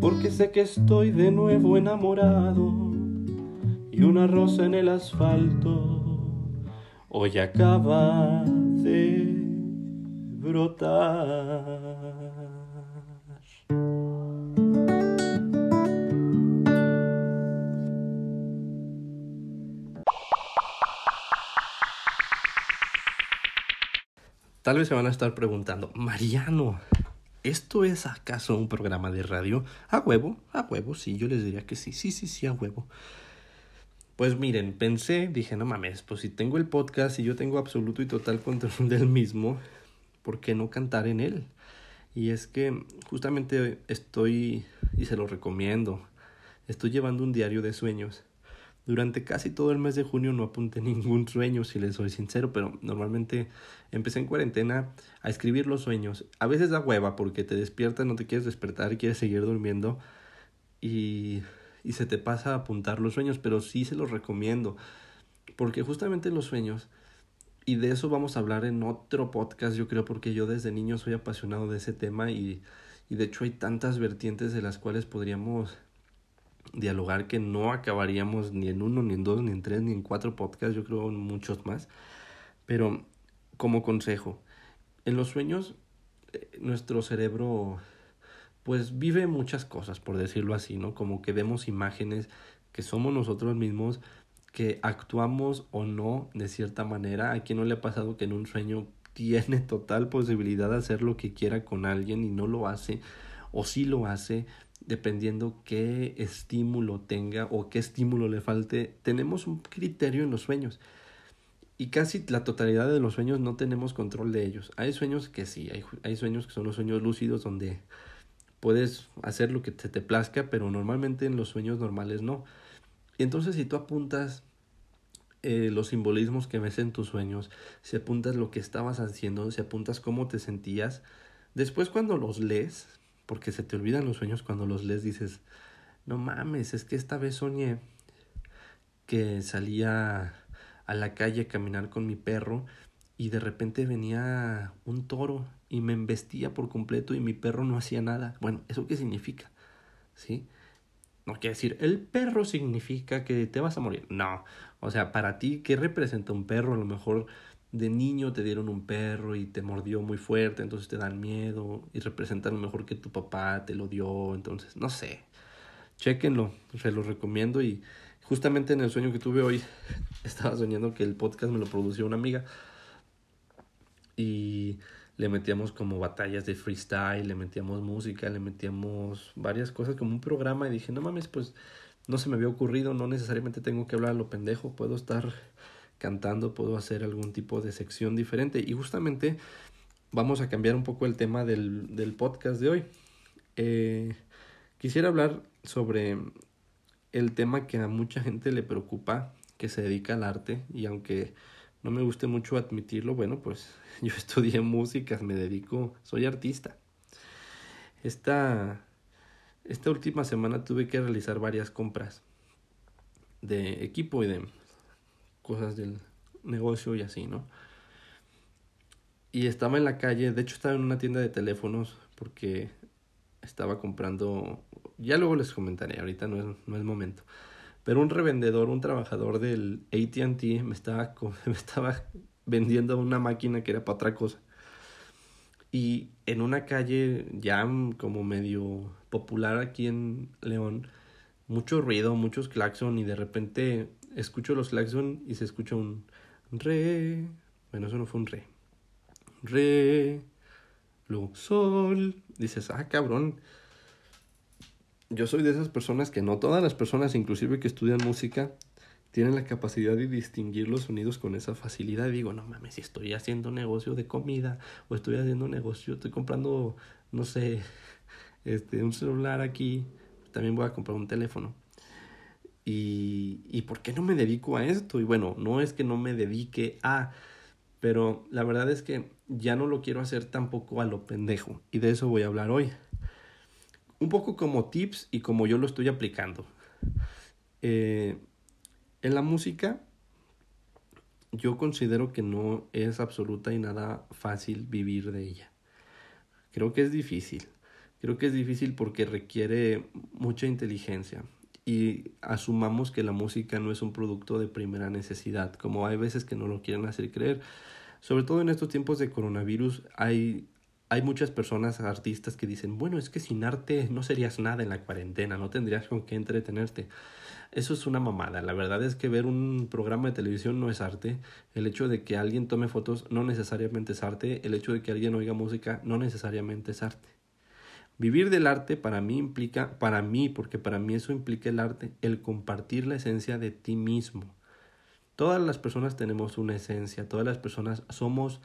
Porque sé que estoy de nuevo enamorado y una rosa en el asfalto hoy acaba de brotar. Tal vez se van a estar preguntando, Mariano, ¿esto es acaso un programa de radio? A huevo, a huevo, sí, yo les diría que sí, sí, sí, sí, a huevo. Pues miren, pensé, dije, no mames, pues si tengo el podcast y yo tengo absoluto y total control del mismo, ¿por qué no cantar en él? Y es que justamente estoy, y se lo recomiendo, estoy llevando un diario de sueños durante casi todo el mes de junio no apunté ningún sueño, si les soy sincero, pero normalmente empecé en cuarentena a escribir los sueños. A veces da hueva porque te despiertas, no te quieres despertar, quieres seguir durmiendo y, y se te pasa apuntar los sueños, pero sí se los recomiendo. Porque justamente los sueños, y de eso vamos a hablar en otro podcast, yo creo, porque yo desde niño soy apasionado de ese tema y, y de hecho hay tantas vertientes de las cuales podríamos dialogar que no acabaríamos ni en uno, ni en dos, ni en tres, ni en cuatro podcasts, yo creo en muchos más. Pero como consejo, en los sueños eh, nuestro cerebro pues vive muchas cosas, por decirlo así, ¿no? Como que vemos imágenes que somos nosotros mismos, que actuamos o no de cierta manera. ¿A quien no le ha pasado que en un sueño tiene total posibilidad de hacer lo que quiera con alguien y no lo hace? O sí lo hace, dependiendo qué estímulo tenga o qué estímulo le falte, tenemos un criterio en los sueños. Y casi la totalidad de los sueños no tenemos control de ellos. Hay sueños que sí, hay, hay sueños que son los sueños lúcidos donde puedes hacer lo que te, te plazca, pero normalmente en los sueños normales no. Y entonces si tú apuntas eh, los simbolismos que ves en tus sueños, si apuntas lo que estabas haciendo, si apuntas cómo te sentías, después cuando los lees, porque se te olvidan los sueños cuando los lees, dices, no mames, es que esta vez soñé que salía a la calle a caminar con mi perro y de repente venía un toro y me embestía por completo y mi perro no hacía nada. Bueno, ¿eso qué significa? ¿Sí? No quiere decir, el perro significa que te vas a morir. No, o sea, para ti, ¿qué representa un perro? A lo mejor de niño te dieron un perro y te mordió muy fuerte, entonces te dan miedo y representan mejor que tu papá te lo dio, entonces no sé. Chequenlo, se los recomiendo y justamente en el sueño que tuve hoy estaba soñando que el podcast me lo produció una amiga y le metíamos como batallas de freestyle, le metíamos música, le metíamos varias cosas como un programa y dije, no mames, pues no se me había ocurrido, no necesariamente tengo que hablar a lo pendejo, puedo estar cantando puedo hacer algún tipo de sección diferente. Y justamente vamos a cambiar un poco el tema del, del podcast de hoy. Eh, quisiera hablar sobre el tema que a mucha gente le preocupa, que se dedica al arte, y aunque no me guste mucho admitirlo, bueno, pues yo estudié música, me dedico, soy artista. Esta, esta última semana tuve que realizar varias compras de equipo y de cosas del negocio y así, ¿no? Y estaba en la calle, de hecho estaba en una tienda de teléfonos porque estaba comprando, ya luego les comentaré, ahorita no es, no es momento, pero un revendedor, un trabajador del ATT me estaba, me estaba vendiendo una máquina que era para otra cosa. Y en una calle ya como medio popular aquí en León, mucho ruido, muchos claxon y de repente escucho los claxon y se escucha un re. Bueno, eso no fue un re. Re. Luego sol. Dices, ah, cabrón. Yo soy de esas personas que no todas las personas, inclusive que estudian música, tienen la capacidad de distinguir los sonidos con esa facilidad. digo, no mames, si estoy haciendo negocio de comida o estoy haciendo negocio, estoy comprando, no sé, este, un celular aquí, también voy a comprar un teléfono. Y, por qué no me dedico a esto? Y bueno, no es que no me dedique a, pero la verdad es que ya no lo quiero hacer tampoco a lo pendejo. Y de eso voy a hablar hoy. Un poco como tips y como yo lo estoy aplicando. Eh, en la música, yo considero que no es absoluta y nada fácil vivir de ella. Creo que es difícil. Creo que es difícil porque requiere mucha inteligencia y asumamos que la música no es un producto de primera necesidad, como hay veces que no lo quieren hacer creer. Sobre todo en estos tiempos de coronavirus hay, hay muchas personas, artistas que dicen, bueno, es que sin arte no serías nada en la cuarentena, no tendrías con qué entretenerte. Eso es una mamada. La verdad es que ver un programa de televisión no es arte. El hecho de que alguien tome fotos no necesariamente es arte. El hecho de que alguien oiga música no necesariamente es arte. Vivir del arte para mí implica, para mí, porque para mí eso implica el arte, el compartir la esencia de ti mismo. Todas las personas tenemos una esencia, todas las personas somos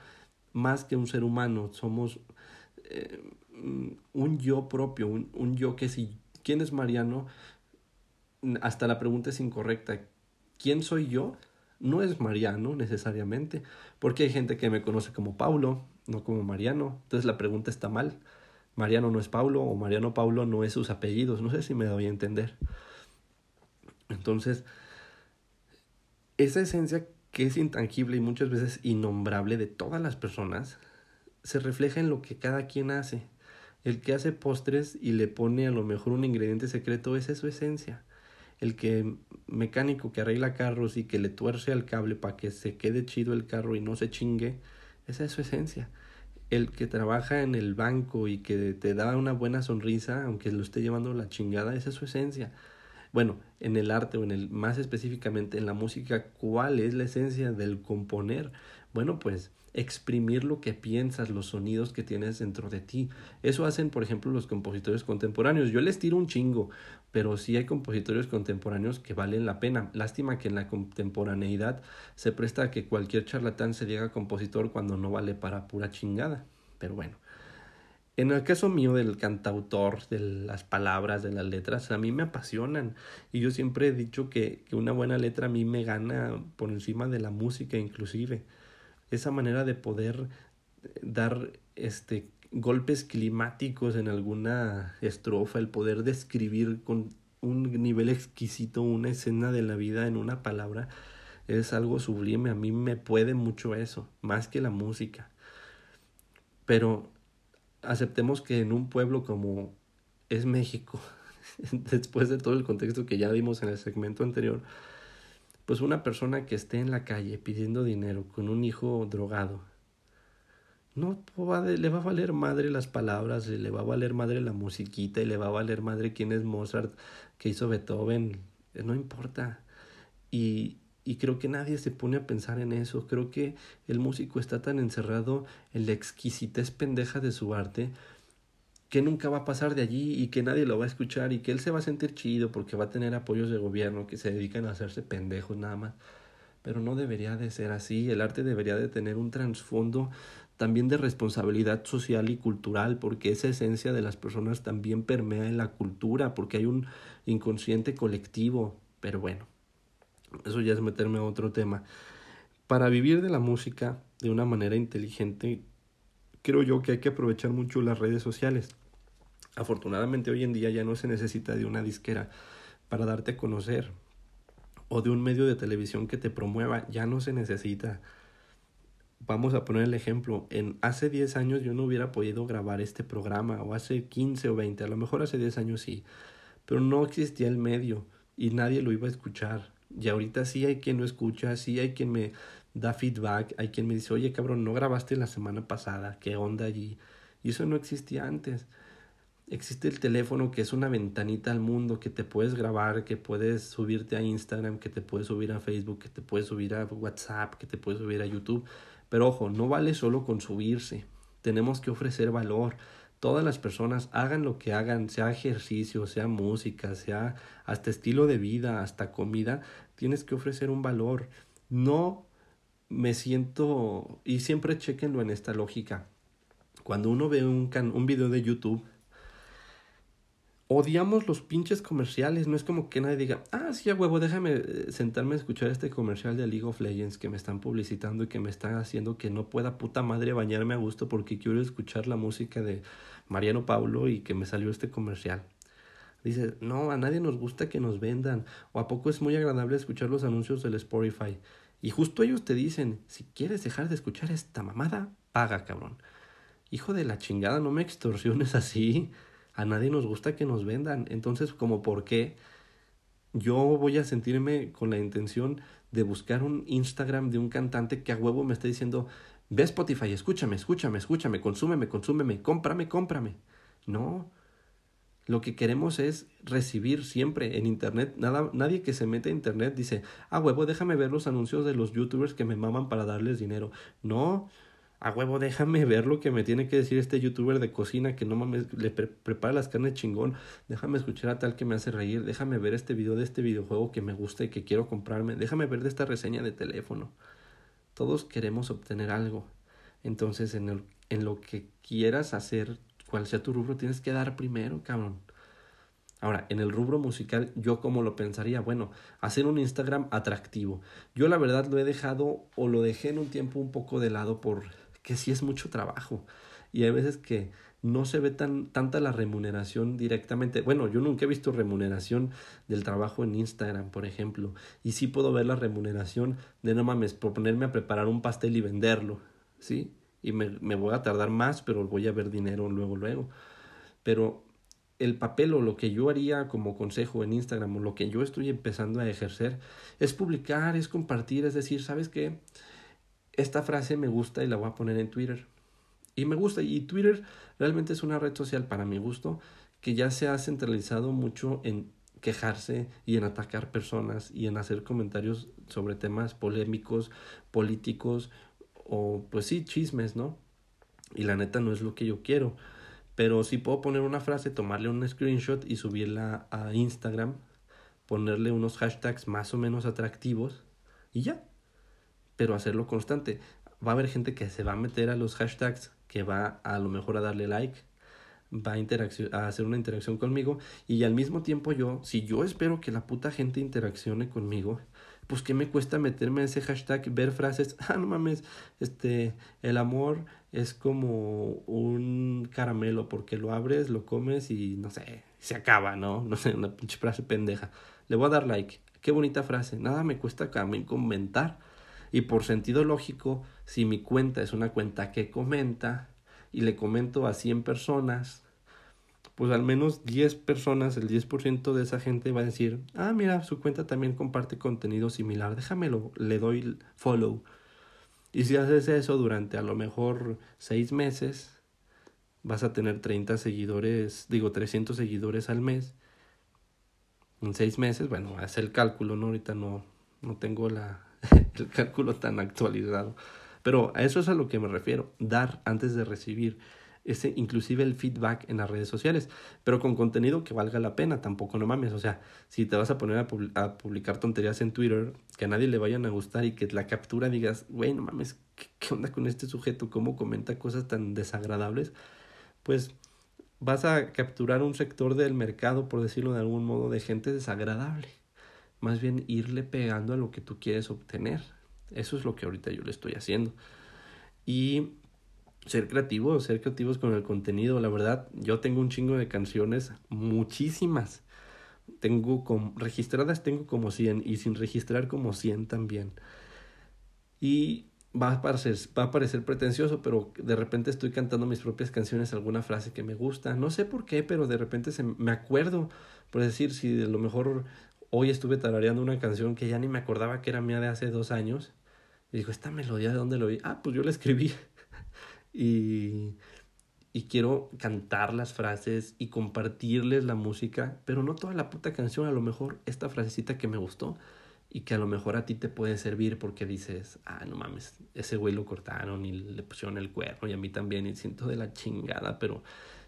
más que un ser humano, somos eh, un yo propio, un, un yo que si, ¿quién es Mariano? hasta la pregunta es incorrecta. ¿Quién soy yo? No es Mariano necesariamente, porque hay gente que me conoce como Paulo, no como Mariano. Entonces la pregunta está mal. Mariano no es Paulo o Mariano Paulo no es sus apellidos. No sé si me doy a entender. Entonces, esa esencia que es intangible y muchas veces innombrable de todas las personas, se refleja en lo que cada quien hace. El que hace postres y le pone a lo mejor un ingrediente secreto, esa es su esencia el que mecánico que arregla carros y que le tuerce al cable para que se quede chido el carro y no se chingue, esa es su esencia. El que trabaja en el banco y que te da una buena sonrisa, aunque lo esté llevando la chingada, esa es su esencia. Bueno, en el arte o en el más específicamente en la música, ¿cuál es la esencia del componer? Bueno, pues exprimir lo que piensas, los sonidos que tienes dentro de ti. Eso hacen, por ejemplo, los compositores contemporáneos. Yo les tiro un chingo, pero sí hay compositores contemporáneos que valen la pena. Lástima que en la contemporaneidad se presta a que cualquier charlatán se diga compositor cuando no vale para pura chingada. Pero bueno. En el caso mío del cantautor, de las palabras, de las letras, a mí me apasionan. Y yo siempre he dicho que, que una buena letra a mí me gana por encima de la música inclusive esa manera de poder dar este golpes climáticos en alguna estrofa, el poder describir con un nivel exquisito una escena de la vida en una palabra, es algo sublime. A mí me puede mucho eso, más que la música. Pero aceptemos que en un pueblo como es México, después de todo el contexto que ya dimos en el segmento anterior, pues una persona que esté en la calle pidiendo dinero con un hijo drogado, no le va a valer madre las palabras, le va a valer madre la musiquita y le va a valer madre quién es Mozart, que hizo Beethoven, no importa. Y, y creo que nadie se pone a pensar en eso. Creo que el músico está tan encerrado en la exquisitez pendeja de su arte que nunca va a pasar de allí y que nadie lo va a escuchar y que él se va a sentir chido porque va a tener apoyos de gobierno que se dedican a hacerse pendejos nada más. Pero no debería de ser así, el arte debería de tener un trasfondo también de responsabilidad social y cultural, porque esa esencia de las personas también permea en la cultura, porque hay un inconsciente colectivo. Pero bueno, eso ya es meterme a otro tema. Para vivir de la música de una manera inteligente, creo yo que hay que aprovechar mucho las redes sociales. Afortunadamente hoy en día ya no se necesita de una disquera para darte a conocer o de un medio de televisión que te promueva, ya no se necesita. Vamos a poner el ejemplo, en hace 10 años yo no hubiera podido grabar este programa, o hace 15 o 20, a lo mejor hace 10 años sí, pero no existía el medio y nadie lo iba a escuchar. Y ahorita sí hay quien lo escucha, sí hay quien me da feedback, hay quien me dice, oye cabrón, no grabaste la semana pasada, ¿qué onda allí? Y eso no existía antes. Existe el teléfono que es una ventanita al mundo que te puedes grabar, que puedes subirte a Instagram, que te puedes subir a Facebook, que te puedes subir a WhatsApp, que te puedes subir a YouTube. Pero ojo, no vale solo con subirse. Tenemos que ofrecer valor. Todas las personas hagan lo que hagan, sea ejercicio, sea música, sea hasta estilo de vida, hasta comida, tienes que ofrecer un valor. No me siento, y siempre chequenlo en esta lógica. Cuando uno ve un, un video de YouTube, odiamos los pinches comerciales. No es como que nadie diga, ah, sí, a huevo, déjame eh, sentarme a escuchar este comercial de League of Legends que me están publicitando y que me están haciendo que no pueda puta madre bañarme a gusto porque quiero escuchar la música de Mariano Paulo y que me salió este comercial. Dice, no, a nadie nos gusta que nos vendan. O a poco es muy agradable escuchar los anuncios del Spotify. Y justo ellos te dicen, si quieres dejar de escuchar esta mamada, paga, cabrón. Hijo de la chingada, no me extorsiones así. A nadie nos gusta que nos vendan. Entonces, como por qué yo voy a sentirme con la intención de buscar un Instagram de un cantante que a huevo me está diciendo, ve Spotify, escúchame, escúchame, escúchame, consúmeme, consúmeme, cómprame, cómprame. No. Lo que queremos es recibir siempre en Internet. Nada, nadie que se mete a Internet dice, ah, huevo, déjame ver los anuncios de los YouTubers que me maman para darles dinero. No, a huevo, déjame ver lo que me tiene que decir este youtuber de cocina que no mames, le prepara las carnes chingón. Déjame escuchar a tal que me hace reír. Déjame ver este video de este videojuego que me gusta y que quiero comprarme. Déjame ver de esta reseña de teléfono. Todos queremos obtener algo. Entonces, en, el, en lo que quieras hacer, cual sea tu rubro, tienes que dar primero, cabrón. Ahora, en el rubro musical, yo como lo pensaría, bueno, hacer un Instagram atractivo. Yo la verdad lo he dejado o lo dejé en un tiempo un poco de lado por que sí es mucho trabajo. Y hay veces que no se ve tan, tanta la remuneración directamente. Bueno, yo nunca he visto remuneración del trabajo en Instagram, por ejemplo. Y sí puedo ver la remuneración de no mames, por ponerme a preparar un pastel y venderlo. ¿Sí? Y me, me voy a tardar más, pero voy a ver dinero luego, luego. Pero el papel o lo que yo haría como consejo en Instagram o lo que yo estoy empezando a ejercer es publicar, es compartir, es decir, ¿sabes qué? Esta frase me gusta y la voy a poner en Twitter. Y me gusta. Y Twitter realmente es una red social para mi gusto que ya se ha centralizado mucho en quejarse y en atacar personas y en hacer comentarios sobre temas polémicos, políticos o pues sí, chismes, ¿no? Y la neta no es lo que yo quiero. Pero si puedo poner una frase, tomarle un screenshot y subirla a Instagram, ponerle unos hashtags más o menos atractivos y ya pero hacerlo constante. Va a haber gente que se va a meter a los hashtags, que va a, lo mejor a darle like, va a, a hacer una interacción conmigo y al mismo tiempo yo, si yo espero que la puta gente interaccione conmigo, pues qué me cuesta meterme a ese hashtag, ver frases, ah, no mames, este, el amor es como un caramelo porque lo abres, lo comes y no sé, se acaba, ¿no? No sé, una pinche frase pendeja. Le voy a dar like. Qué bonita frase. Nada me cuesta también comentar y por sentido lógico, si mi cuenta es una cuenta que comenta y le comento a 100 personas, pues al menos 10 personas, el 10% de esa gente va a decir, ah, mira, su cuenta también comparte contenido similar, déjamelo, le doy follow. Y si haces eso durante a lo mejor 6 meses, vas a tener 30 seguidores, digo 300 seguidores al mes. En 6 meses, bueno, haz el cálculo, ¿no? Ahorita no, no tengo la, el cálculo tan actualizado. Pero a eso es a lo que me refiero, dar antes de recibir. ese, inclusive el feedback en las redes sociales, pero con contenido que valga la pena, tampoco no mames, o sea, si te vas a poner a, publicar tonterías en Twitter que a nadie le vayan a gustar y que la captura digas, güey, no mames, ¿qué, ¿qué, onda con este sujeto? ¿Cómo comenta cosas tan desagradables? Pues vas a capturar un sector del mercado, por decirlo de algún modo, de gente desagradable. Más bien irle pegando a lo que tú quieres obtener. Eso es lo que ahorita yo le estoy haciendo. Y ser creativos, ser creativos con el contenido. La verdad, yo tengo un chingo de canciones, muchísimas. Tengo como, registradas tengo como 100 y sin registrar como 100 también. Y va a, parecer, va a parecer pretencioso, pero de repente estoy cantando mis propias canciones, alguna frase que me gusta. No sé por qué, pero de repente se, me acuerdo. Por decir, si de lo mejor hoy estuve tarareando una canción que ya ni me acordaba que era mía de hace dos años. Y digo, ¿esta melodía de dónde lo vi? Ah, pues yo la escribí. y, y quiero cantar las frases y compartirles la música, pero no toda la puta canción, a lo mejor esta frasecita que me gustó y que a lo mejor a ti te puede servir porque dices, ah, no mames, ese güey lo cortaron y le pusieron el cuerno y a mí también y siento de la chingada, pero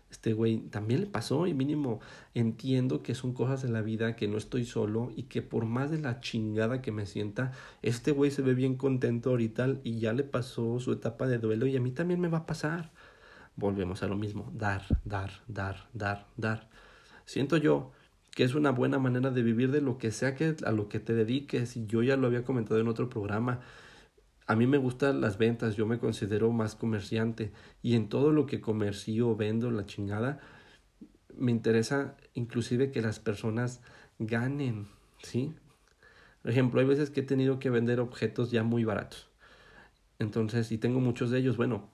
este güey también le pasó y mínimo entiendo que son cosas de la vida, que no estoy solo y que por más de la chingada que me sienta, este güey se ve bien contento ahorita y ya le pasó su etapa de duelo y a mí también me va a pasar. Volvemos a lo mismo, dar, dar, dar, dar, dar. Siento yo que es una buena manera de vivir de lo que sea que a lo que te dediques y yo ya lo había comentado en otro programa a mí me gustan las ventas, yo me considero más comerciante y en todo lo que comercio, vendo, la chingada, me interesa inclusive que las personas ganen, ¿sí? Por ejemplo, hay veces que he tenido que vender objetos ya muy baratos. Entonces, y tengo muchos de ellos, bueno,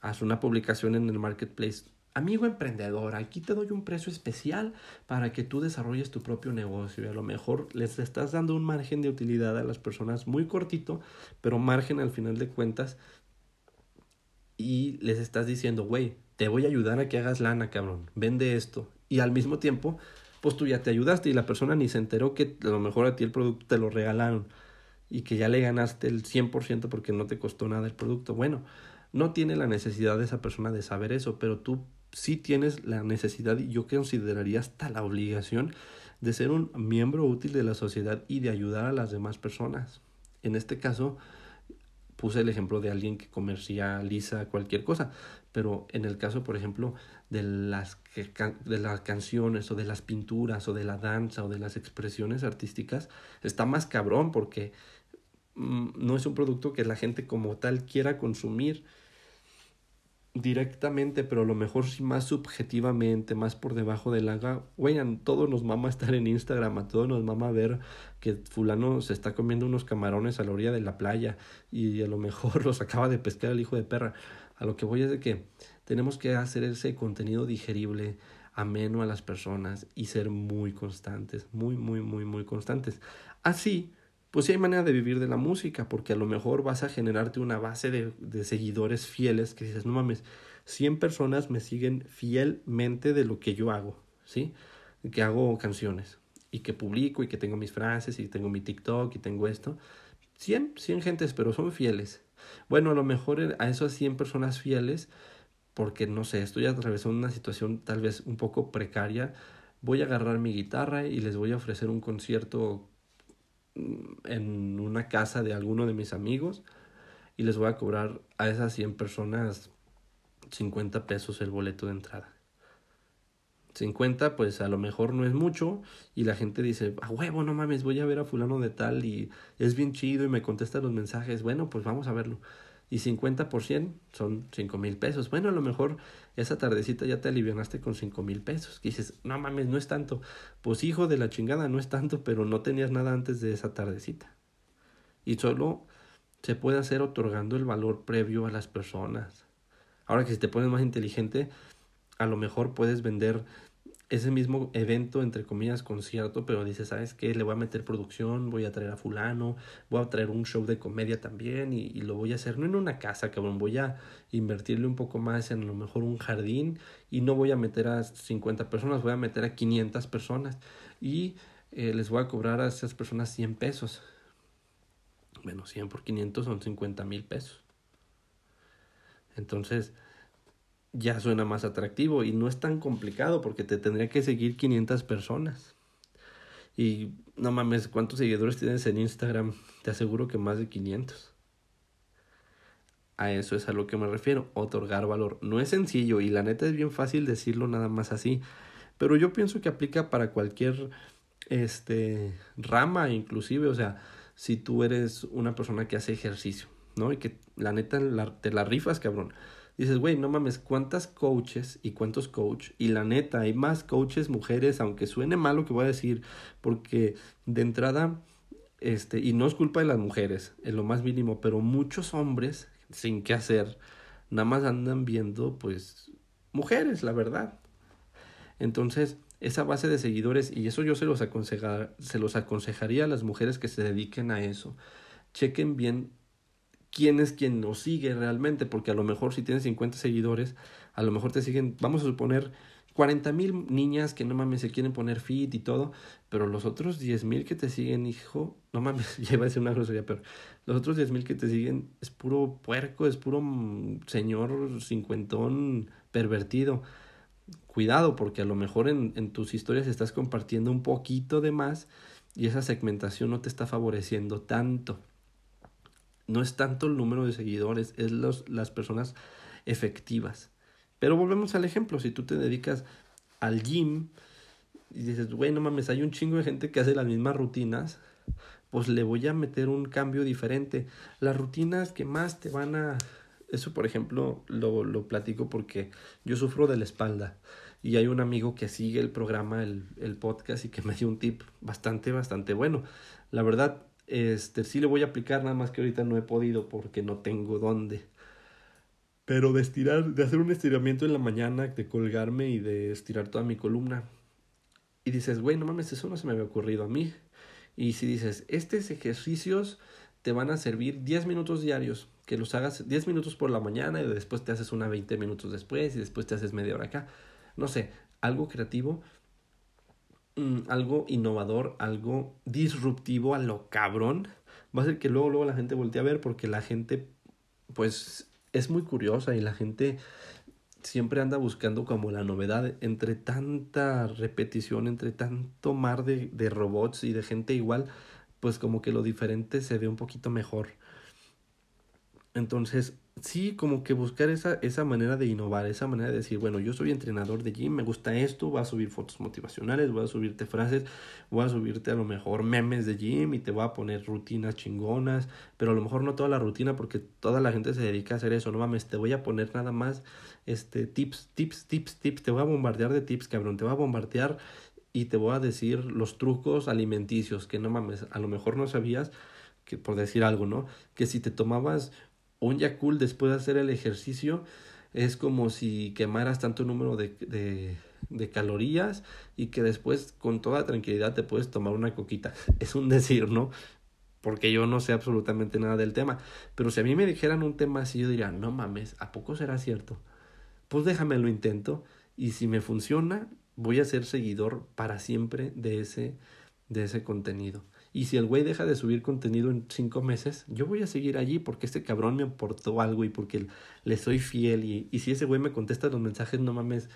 haz una publicación en el marketplace Amigo emprendedor, aquí te doy un precio especial para que tú desarrolles tu propio negocio y a lo mejor les estás dando un margen de utilidad a las personas muy cortito, pero margen al final de cuentas y les estás diciendo, güey, te voy a ayudar a que hagas lana, cabrón, vende esto. Y al mismo tiempo, pues tú ya te ayudaste y la persona ni se enteró que a lo mejor a ti el producto te lo regalaron y que ya le ganaste el 100% porque no te costó nada el producto. Bueno, no tiene la necesidad de esa persona de saber eso, pero tú sí tienes la necesidad y yo consideraría hasta la obligación de ser un miembro útil de la sociedad y de ayudar a las demás personas. En este caso, puse el ejemplo de alguien que comercializa cualquier cosa, pero en el caso, por ejemplo, de las, de las canciones o de las pinturas o de la danza o de las expresiones artísticas, está más cabrón porque mm, no es un producto que la gente como tal quiera consumir directamente, pero a lo mejor sí más subjetivamente, más por debajo del agua. Güey, a todos nos mama estar en Instagram, a todos nos mama ver que fulano se está comiendo unos camarones a la orilla de la playa y a lo mejor los acaba de pescar el hijo de perra. A lo que voy es de que tenemos que hacer ese contenido digerible, ameno a las personas y ser muy constantes, muy, muy, muy, muy constantes. Así pues sí hay manera de vivir de la música, porque a lo mejor vas a generarte una base de, de seguidores fieles que dices, no mames, 100 personas me siguen fielmente de lo que yo hago, ¿sí? Que hago canciones y que publico y que tengo mis frases y tengo mi TikTok y tengo esto. 100, 100 gentes, pero son fieles. Bueno, a lo mejor a esas 100 personas fieles, porque no sé, estoy atravesando una situación tal vez un poco precaria, voy a agarrar mi guitarra y les voy a ofrecer un concierto en una casa de alguno de mis amigos y les voy a cobrar a esas 100 personas 50 pesos el boleto de entrada. 50 pues a lo mejor no es mucho y la gente dice, a huevo, no mames, voy a ver a fulano de tal y es bien chido y me contesta los mensajes, bueno, pues vamos a verlo y 50 por 100 son 5 mil pesos. Bueno, a lo mejor esa tardecita ya te alivianaste con 5 mil pesos. Que dices, no mames, no es tanto. Pues hijo de la chingada, no es tanto, pero no tenías nada antes de esa tardecita. Y solo se puede hacer otorgando el valor previo a las personas. Ahora que si te pones más inteligente, a lo mejor puedes vender ese mismo evento, entre comillas, concierto, pero dices, ¿sabes qué? Le voy a meter producción, voy a traer a fulano, voy a traer un show de comedia también y, y, lo voy a hacer, no en una casa, cabrón, voy a invertirle un poco más en a lo mejor un jardín y no voy a meter a 50 personas, voy a meter a 500 personas y eh, les voy a cobrar a esas personas 100 pesos. Bueno, 100 por 500 son 50 mil pesos. Entonces, ya suena más atractivo y no es tan complicado porque te tendría que seguir 500 personas. Y no mames, ¿cuántos seguidores tienes en Instagram? Te aseguro que más de 500. A eso es a lo que me refiero, otorgar valor. No es sencillo y la neta es bien fácil decirlo nada más así, pero yo pienso que aplica para cualquier este rama inclusive, o sea, si tú eres una persona que hace ejercicio, ¿no? Y que la neta te la rifas, cabrón. Dices, güey, no mames, ¿cuántas coaches y cuántos coach? Y la neta, hay más coaches mujeres, aunque suene mal lo que voy a decir, porque de entrada, este, y no es culpa de las mujeres, en lo más mínimo, pero muchos hombres, sin qué hacer, nada más andan viendo, pues, mujeres, la verdad. Entonces, esa base de seguidores, y eso yo se los, se los aconsejaría a las mujeres que se dediquen a eso. Chequen bien quién es quien nos sigue realmente, porque a lo mejor si tienes 50 seguidores, a lo mejor te siguen, vamos a suponer, 40 mil niñas que no mames se quieren poner fit y todo, pero los otros 10 mil que te siguen, hijo, no mames, lleva a ser una grosería, pero los otros 10 mil que te siguen es puro puerco, es puro señor cincuentón pervertido cuidado porque a lo mejor en, en tus historias estás compartiendo un poquito de más y esa segmentación no te está favoreciendo tanto. No es tanto el número de seguidores, es los, las personas efectivas. Pero volvemos al ejemplo, si tú te dedicas al gym y dices, güey, no mames, hay un chingo de gente que hace las mismas rutinas, pues le voy a meter un cambio diferente. Las rutinas que más te van a eso, por ejemplo, lo, lo platico porque yo sufro de la espalda y hay un amigo que sigue el programa, el, el podcast y que me dio un tip bastante, bastante bueno. La verdad, este sí le voy a aplicar, nada más que ahorita no he podido porque no tengo dónde. Pero de estirar, de hacer un estiramiento en la mañana, de colgarme y de estirar toda mi columna. Y dices, güey, no mames, eso no se me había ocurrido a mí. Y si dices, estos ejercicios te van a servir 10 minutos diarios que los hagas 10 minutos por la mañana y después te haces una 20 minutos después y después te haces media hora acá. No sé, algo creativo, mm, algo innovador, algo disruptivo a lo cabrón. Va a ser que luego, luego la gente voltee a ver porque la gente, pues, es muy curiosa y la gente siempre anda buscando como la novedad entre tanta repetición, entre tanto mar de, de robots y de gente igual, pues como que lo diferente se ve un poquito mejor. Entonces, sí, como que buscar esa, esa manera de innovar, esa manera de decir, bueno, yo soy entrenador de gym, me gusta esto, voy a subir fotos motivacionales, voy a subirte frases, voy a subirte a lo mejor memes de gym y te voy a poner rutinas chingonas, pero a lo mejor no toda la rutina porque toda la gente se dedica a hacer eso, no mames, te voy a poner nada más este tips, tips, tips, tips, te voy a bombardear de tips, cabrón, te voy a bombardear y te voy a decir los trucos alimenticios que no mames, a lo mejor no sabías que por decir algo, ¿no? Que si te tomabas un Yakult después de hacer el ejercicio es como si quemaras tanto número de, de, de, calorías y que después con toda tranquilidad te puedes tomar una coquita. Es un decir, ¿no? Porque yo no sé absolutamente nada del tema. Pero si a mí me dijeran un tema así, yo diría, no mames, ¿a poco será cierto? Pues déjame lo intento y si me funciona, voy a ser seguidor para siempre de ese, de ese contenido. Y si el güey deja de subir contenido en cinco meses, yo voy a seguir allí porque este cabrón me aportó algo y porque le soy fiel. Y, y si ese güey me contesta los mensajes, no mames,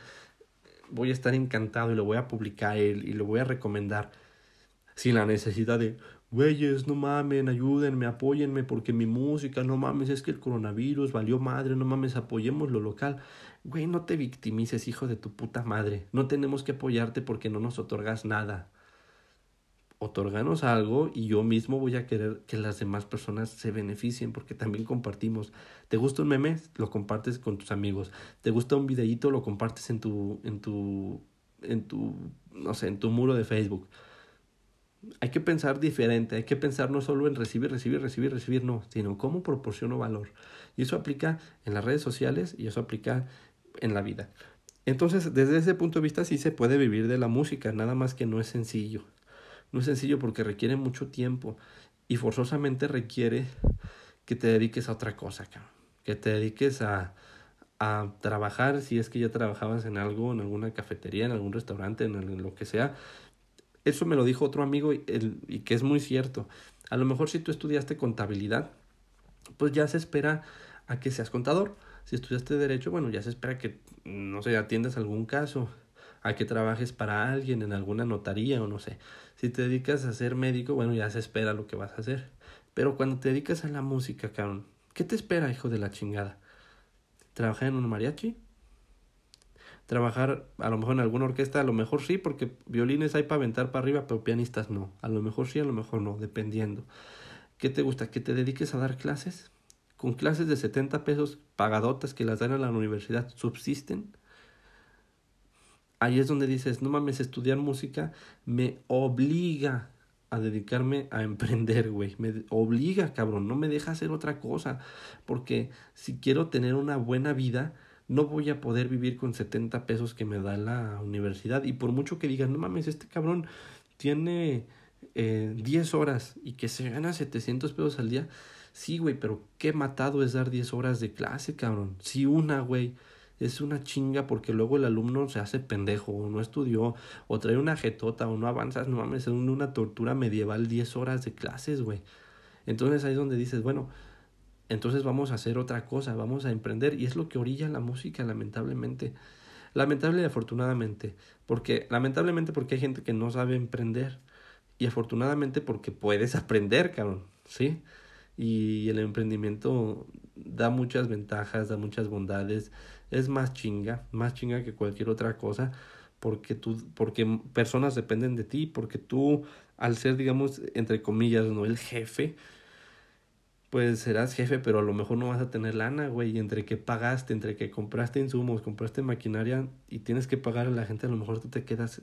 voy a estar encantado y lo voy a publicar él y lo voy a recomendar. Sin la necesidad de, güeyes, no mamen, ayúdenme, apóyenme porque mi música, no mames, es que el coronavirus valió madre, no mames, apoyemos lo local. Güey, no te victimices, hijo de tu puta madre. No tenemos que apoyarte porque no nos otorgas nada otorganos algo y yo mismo voy a querer que las demás personas se beneficien porque también compartimos. ¿Te gusta un meme? Lo compartes con tus amigos. ¿Te gusta un videíto? Lo compartes en tu en tu en tu no sé, en tu muro de Facebook. Hay que pensar diferente, hay que pensar no solo en recibir, recibir, recibir, recibir, no, sino cómo proporciono valor. Y eso aplica en las redes sociales y eso aplica en la vida. Entonces, desde ese punto de vista sí se puede vivir de la música, nada más que no es sencillo. No es sencillo porque requiere mucho tiempo y forzosamente requiere que te dediques a otra cosa, que te dediques a, a trabajar, si es que ya trabajabas en algo, en alguna cafetería, en algún restaurante, en, lo que sea. Eso me lo dijo otro amigo y, y que es muy cierto. A lo mejor si tú estudiaste contabilidad, pues ya se espera a que seas contador. Si estudiaste derecho, bueno, ya se espera que, no sé, atiendas algún caso, a que trabajes para alguien en alguna notaría o no sé. Si te dedicas a ser médico, bueno, ya se espera lo que vas a hacer. Pero cuando te dedicas a la música, cabrón, ¿qué te espera, hijo de la chingada? ¿Trabajar en un mariachi? trabajar a lo mejor en alguna orquesta, a lo mejor sí, porque violines hay para aventar para arriba, pero pianistas no. A lo mejor sí, a lo mejor no, dependiendo. ¿Qué te gusta? ¿Que te dediques a dar clases? Con clases de 70 pesos pagadotas que las dan a la universidad, ¿subsisten? Ahí es donde dices, no mames, estudiar música me obliga a dedicarme a emprender, güey. Me obliga, cabrón, no me deja hacer otra cosa. Porque si quiero tener una buena vida, no voy a poder vivir con 70 pesos que me da la universidad. Y por mucho que digan, no mames, este cabrón tiene eh, 10 horas y que se gana 700 pesos al día. Sí, güey, pero qué matado es dar 10 horas de clase, cabrón. Sí, una, güey. Es una chinga porque luego el alumno se hace pendejo o no estudió o trae una jetota o no avanzas, no mames, es una tortura medieval 10 horas de clases, güey. Entonces ahí es donde dices, bueno, entonces vamos a hacer otra cosa, vamos a emprender. Y es lo que orilla la música, lamentablemente. Lamentable y afortunadamente. Porque, lamentablemente porque hay gente que no sabe emprender. Y afortunadamente porque puedes aprender, cabrón. ¿Sí? Y el emprendimiento da muchas ventajas, da muchas bondades. Es más chinga, más chinga que cualquier otra cosa. Porque tú, porque personas dependen de ti, porque tú, al ser, digamos, entre comillas, no el jefe, pues serás jefe, pero a lo mejor no vas a tener lana, güey. Y entre que pagaste, entre que compraste insumos, compraste maquinaria y tienes que pagar a la gente, a lo mejor tú te quedas,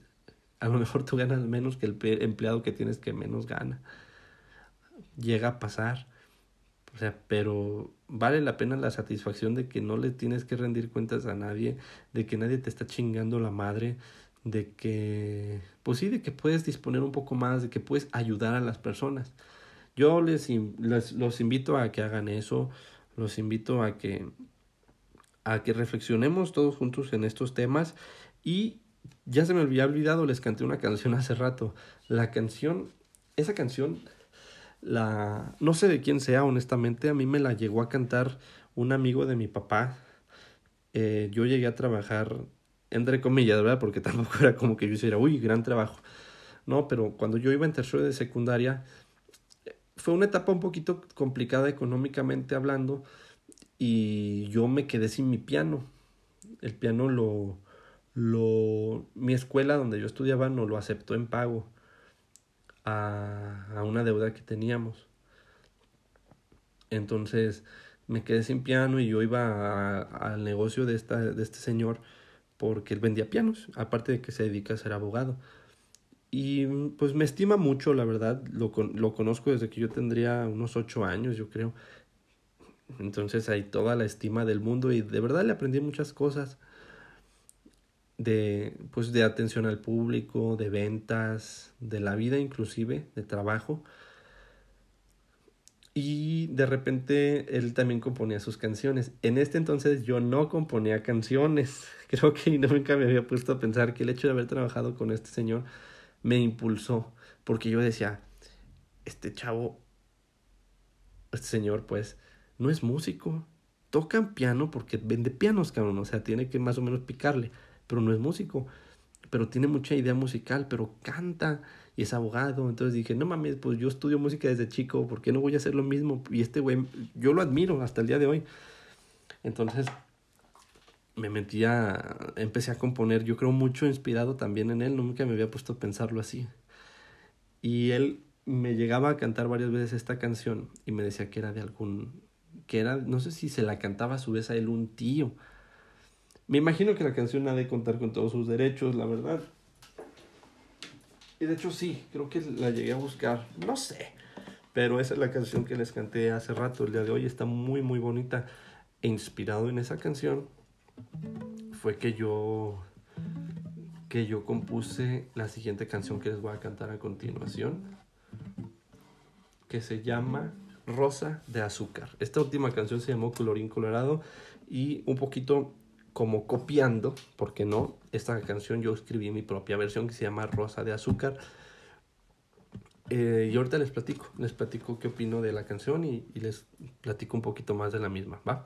a lo mejor tú ganas menos que el empleado que tienes que menos gana. Llega a pasar. O sea, pero vale la pena la satisfacción de que no le tienes que rendir cuentas a nadie, de que nadie te está chingando la madre, de que, pues sí, de que puedes disponer un poco más, de que puedes ayudar a las personas. Yo les, les, los invito a que hagan eso, los invito a que a que reflexionemos todos juntos en estos temas y ya se me había olvidado, les canté una canción hace rato. La canción, esa canción, la, no sé de quién sea, honestamente, a mí me la llegó a cantar un amigo de mi papá. Eh, yo llegué a trabajar, entre comillas, ¿verdad? Porque tampoco era como que yo hiciera, uy, gran trabajo. No, pero cuando yo iba en tercero de secundaria, fue una etapa un poquito complicada económicamente hablando y yo me quedé sin mi piano. El piano lo, lo, mi escuela donde yo estudiaba no lo aceptó en pago a, a una deuda que teníamos. Entonces me quedé sin piano y yo iba al negocio de, esta, de este señor porque él vendía pianos, aparte de que se dedica a ser abogado. Y pues me estima mucho, la verdad, lo, lo conozco desde que yo tendría unos ocho años, yo creo. Entonces hay toda la estima del mundo y de verdad le aprendí muchas cosas de pues de atención al público, de ventas, de la vida inclusive, de trabajo. Y de repente él también componía sus canciones. En este entonces yo no componía canciones. Creo que nunca me había puesto a pensar que el hecho de haber trabajado con este señor me impulsó, porque yo decía, este chavo, este señor, pues, no es músico, toca piano porque vende pianos, cabrón, o sea, tiene que más o menos picarle, pero no es músico, pero tiene mucha idea musical, pero canta y es abogado, entonces dije, no mames, pues yo estudio música desde chico, ¿por qué no voy a hacer lo mismo? Y este güey, yo lo admiro hasta el día de hoy. Entonces, me metía, empecé a componer, yo creo mucho inspirado también en él, nunca me había puesto a pensarlo así. Y él me llegaba a cantar varias veces esta canción y me decía que era de algún, que era, no sé si se la cantaba a su vez a él un tío. Me imagino que la canción ha de contar con todos sus derechos, la verdad. Y de hecho sí, creo que la llegué a buscar, no sé. Pero esa es la canción que les canté hace rato, el día de hoy está muy muy bonita. Inspirado en esa canción, fue que yo que yo compuse la siguiente canción que les voy a cantar a continuación, que se llama Rosa de Azúcar. Esta última canción se llamó Colorín Colorado y un poquito como copiando, porque no, esta canción yo escribí mi propia versión que se llama Rosa de Azúcar. Eh, y ahorita les platico, les platico qué opino de la canción y, y les platico un poquito más de la misma, ¿va?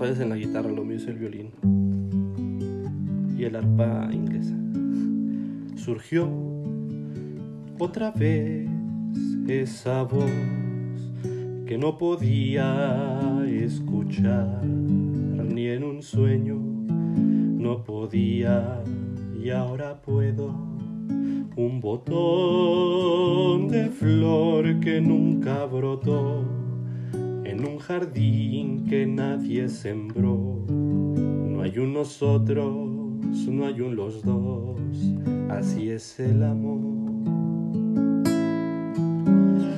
En la guitarra, lo mío es el violín y el arpa inglesa. Surgió otra vez esa voz que no podía escuchar ni en un sueño, no podía y ahora puedo. Un botón de flor que nunca brotó en un jardín que nadie sembró. No hay un nosotros, no hay un los dos, así es el amor.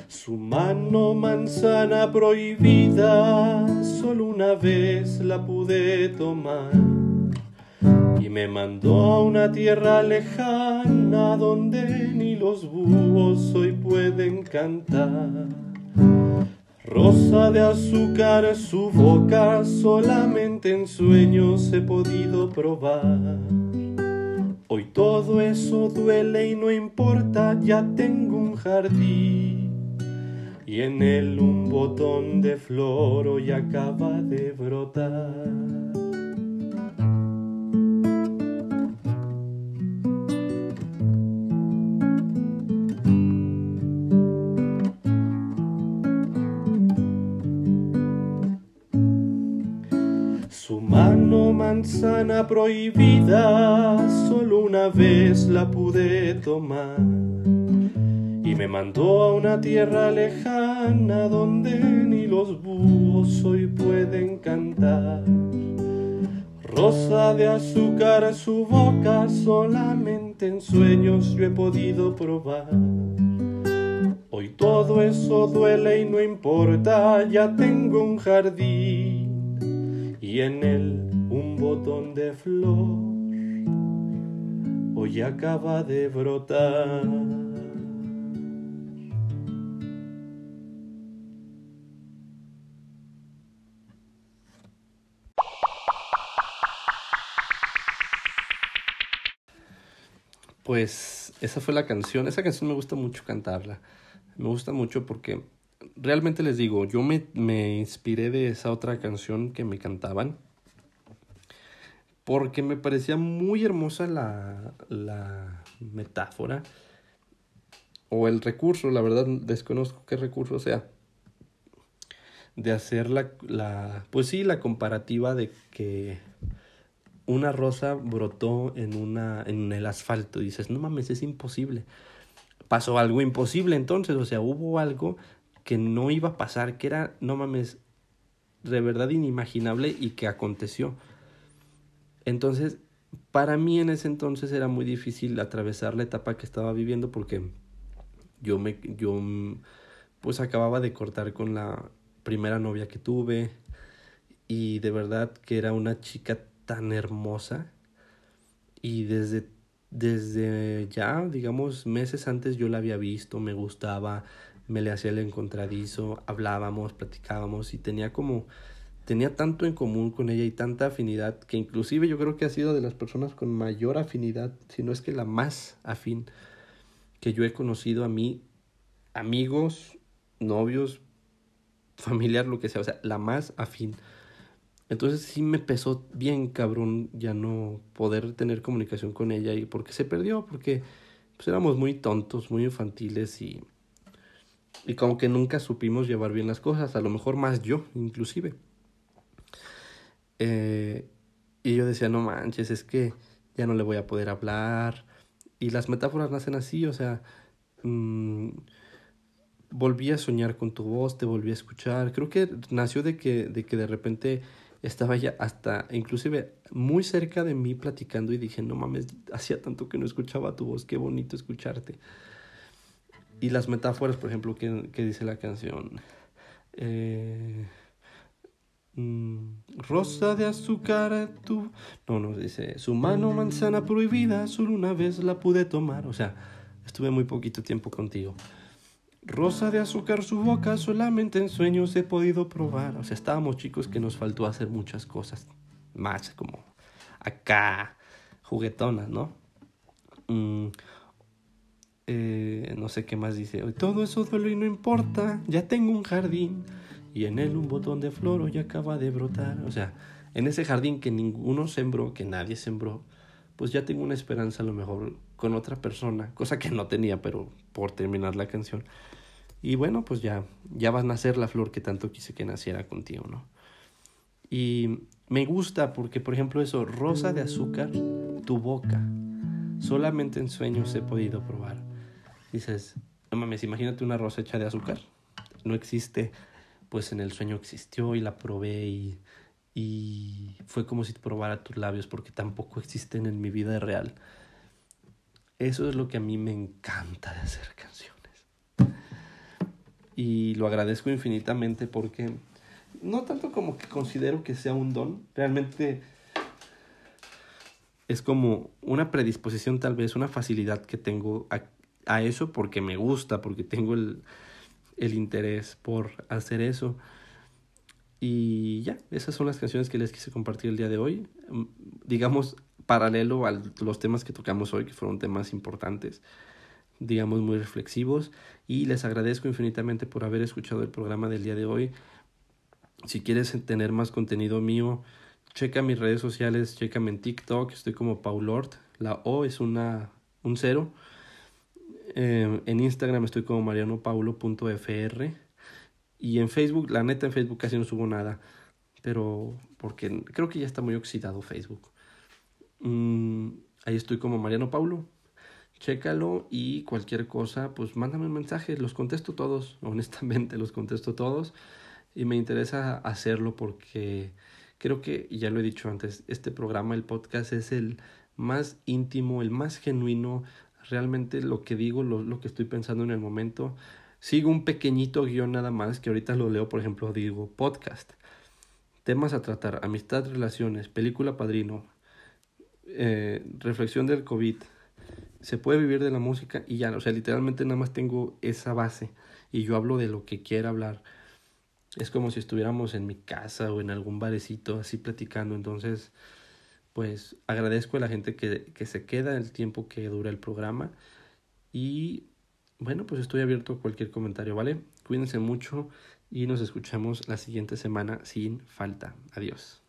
Su mano manzana prohibida, solo una vez la pude tomar. Y me mandó a una tierra lejana donde ni los búhos hoy pueden cantar. Rosa de azúcar su boca, solamente en sueños he podido probar. Hoy todo eso duele y no importa, ya tengo un jardín. Y en él un botón de flor hoy acaba de brotar. Prohibida, solo una vez la pude tomar. Y me mandó a una tierra lejana donde ni los búhos hoy pueden cantar. Rosa de azúcar su boca, solamente en sueños yo he podido probar. Hoy todo eso duele y no importa, ya tengo un jardín y en él un botón de flor hoy acaba de brotar. Pues esa fue la canción. Esa canción me gusta mucho cantarla. Me gusta mucho porque realmente les digo, yo me, me inspiré de esa otra canción que me cantaban porque me parecía muy hermosa la, la metáfora o el recurso, la verdad desconozco qué recurso sea, de hacer la, la, pues sí, la comparativa de que una rosa brotó en, una, en el asfalto. Dices, no mames, es imposible. Pasó algo imposible entonces, o sea, hubo algo que no iba a pasar, que era, no mames, de verdad inimaginable y que aconteció. Entonces, para mí en ese entonces era muy difícil atravesar la etapa que estaba viviendo porque yo me yo pues acababa de cortar con la primera novia que tuve y de verdad que era una chica tan hermosa y desde desde ya digamos meses antes yo la había visto, me gustaba, me le hacía el encontradizo, hablábamos, platicábamos y tenía como tenía tanto en común con ella y tanta afinidad que inclusive yo creo que ha sido de las personas con mayor afinidad, si no es que la más afín que yo he conocido a mí, amigos, novios, familiar, lo que sea, o sea, la más afín. Entonces sí me pesó bien cabrón ya no poder tener comunicación con ella y porque se perdió, porque pues éramos muy tontos, muy infantiles y, y como que nunca supimos llevar bien las cosas, a lo mejor más yo inclusive. Eh, y yo decía, no manches, es que ya no le voy a poder hablar. Y las metáforas nacen así, o sea, mm, volví a soñar con tu voz, te volví a escuchar. Creo que nació de que de, que de repente estaba ya hasta, inclusive muy cerca de mí platicando y dije, no mames, hacía tanto que no escuchaba tu voz, qué bonito escucharte. Y las metáforas, por ejemplo, que, que dice la canción. Eh, rosa de azúcar, tú. No, no, dice, su mano manzana prohibida, solo una vez la pude tomar. O sea, estuve muy poquito tiempo contigo. Rosa de azúcar su boca, solamente en sueños he podido probar. O sea, estábamos chicos que nos faltó hacer muchas cosas. Más como acá, juguetonas, ¿no? Mm, eh, no sé qué más dice. Todo eso duele y no importa. Ya tengo un jardín y en él un botón de flor hoy acaba de brotar. O sea, en ese jardín que ninguno sembró, que nadie sembró, pues ya tengo una esperanza a lo mejor con otra persona, cosa que no tenía, pero por terminar la canción. Y bueno, pues ya, ya va a nacer la flor que tanto quise que naciera contigo, ¿no? Y me gusta porque, por ejemplo, eso, rosa de azúcar, tu boca, solamente en sueños he podido probar. Dices, no mames, imagínate una rosa hecha de azúcar. No existe, pues en el sueño existió y la probé y, y fue como si probara tus labios porque tampoco existen en mi vida real. Eso es lo que a mí me encanta de hacer canciones. Y lo agradezco infinitamente porque no tanto como que considero que sea un don, realmente es como una predisposición tal vez, una facilidad que tengo a, a eso porque me gusta, porque tengo el, el interés por hacer eso. Y ya, esas son las canciones que les quise compartir el día de hoy. Mm, digamos, paralelo a los temas que tocamos hoy, que fueron temas importantes, digamos, muy reflexivos. Y les agradezco infinitamente por haber escuchado el programa del día de hoy. Si quieres tener más contenido mío, checa mis redes sociales, chécame en TikTok, estoy como Paulort, la O es una, un cero. Eh, en Instagram estoy como marianopaulo.fr. Y en Facebook, la neta en Facebook casi no subo nada. Pero porque creo que ya está muy oxidado Facebook. Mm, ahí estoy como Mariano Paulo. Chécalo y cualquier cosa, pues mándame un mensaje. Los contesto todos, honestamente los contesto todos. Y me interesa hacerlo porque creo que, ya lo he dicho antes, este programa, el podcast, es el más íntimo, el más genuino. Realmente lo que digo, lo, lo que estoy pensando en el momento Sigo un pequeñito guion nada más, que ahorita lo leo, por ejemplo, digo podcast. Temas a tratar, amistad, relaciones, película padrino, eh, reflexión del COVID. Se puede vivir de la música y ya, o sea, literalmente nada más tengo esa base y yo hablo de lo que quiera hablar. Es como si estuviéramos en mi casa o en algún barecito así platicando. Entonces, pues agradezco a la gente que, que se queda el tiempo que dura el programa y bueno, pues estoy abierto a cualquier comentario, ¿vale? Cuídense mucho y nos escuchamos la siguiente semana sin falta. Adiós.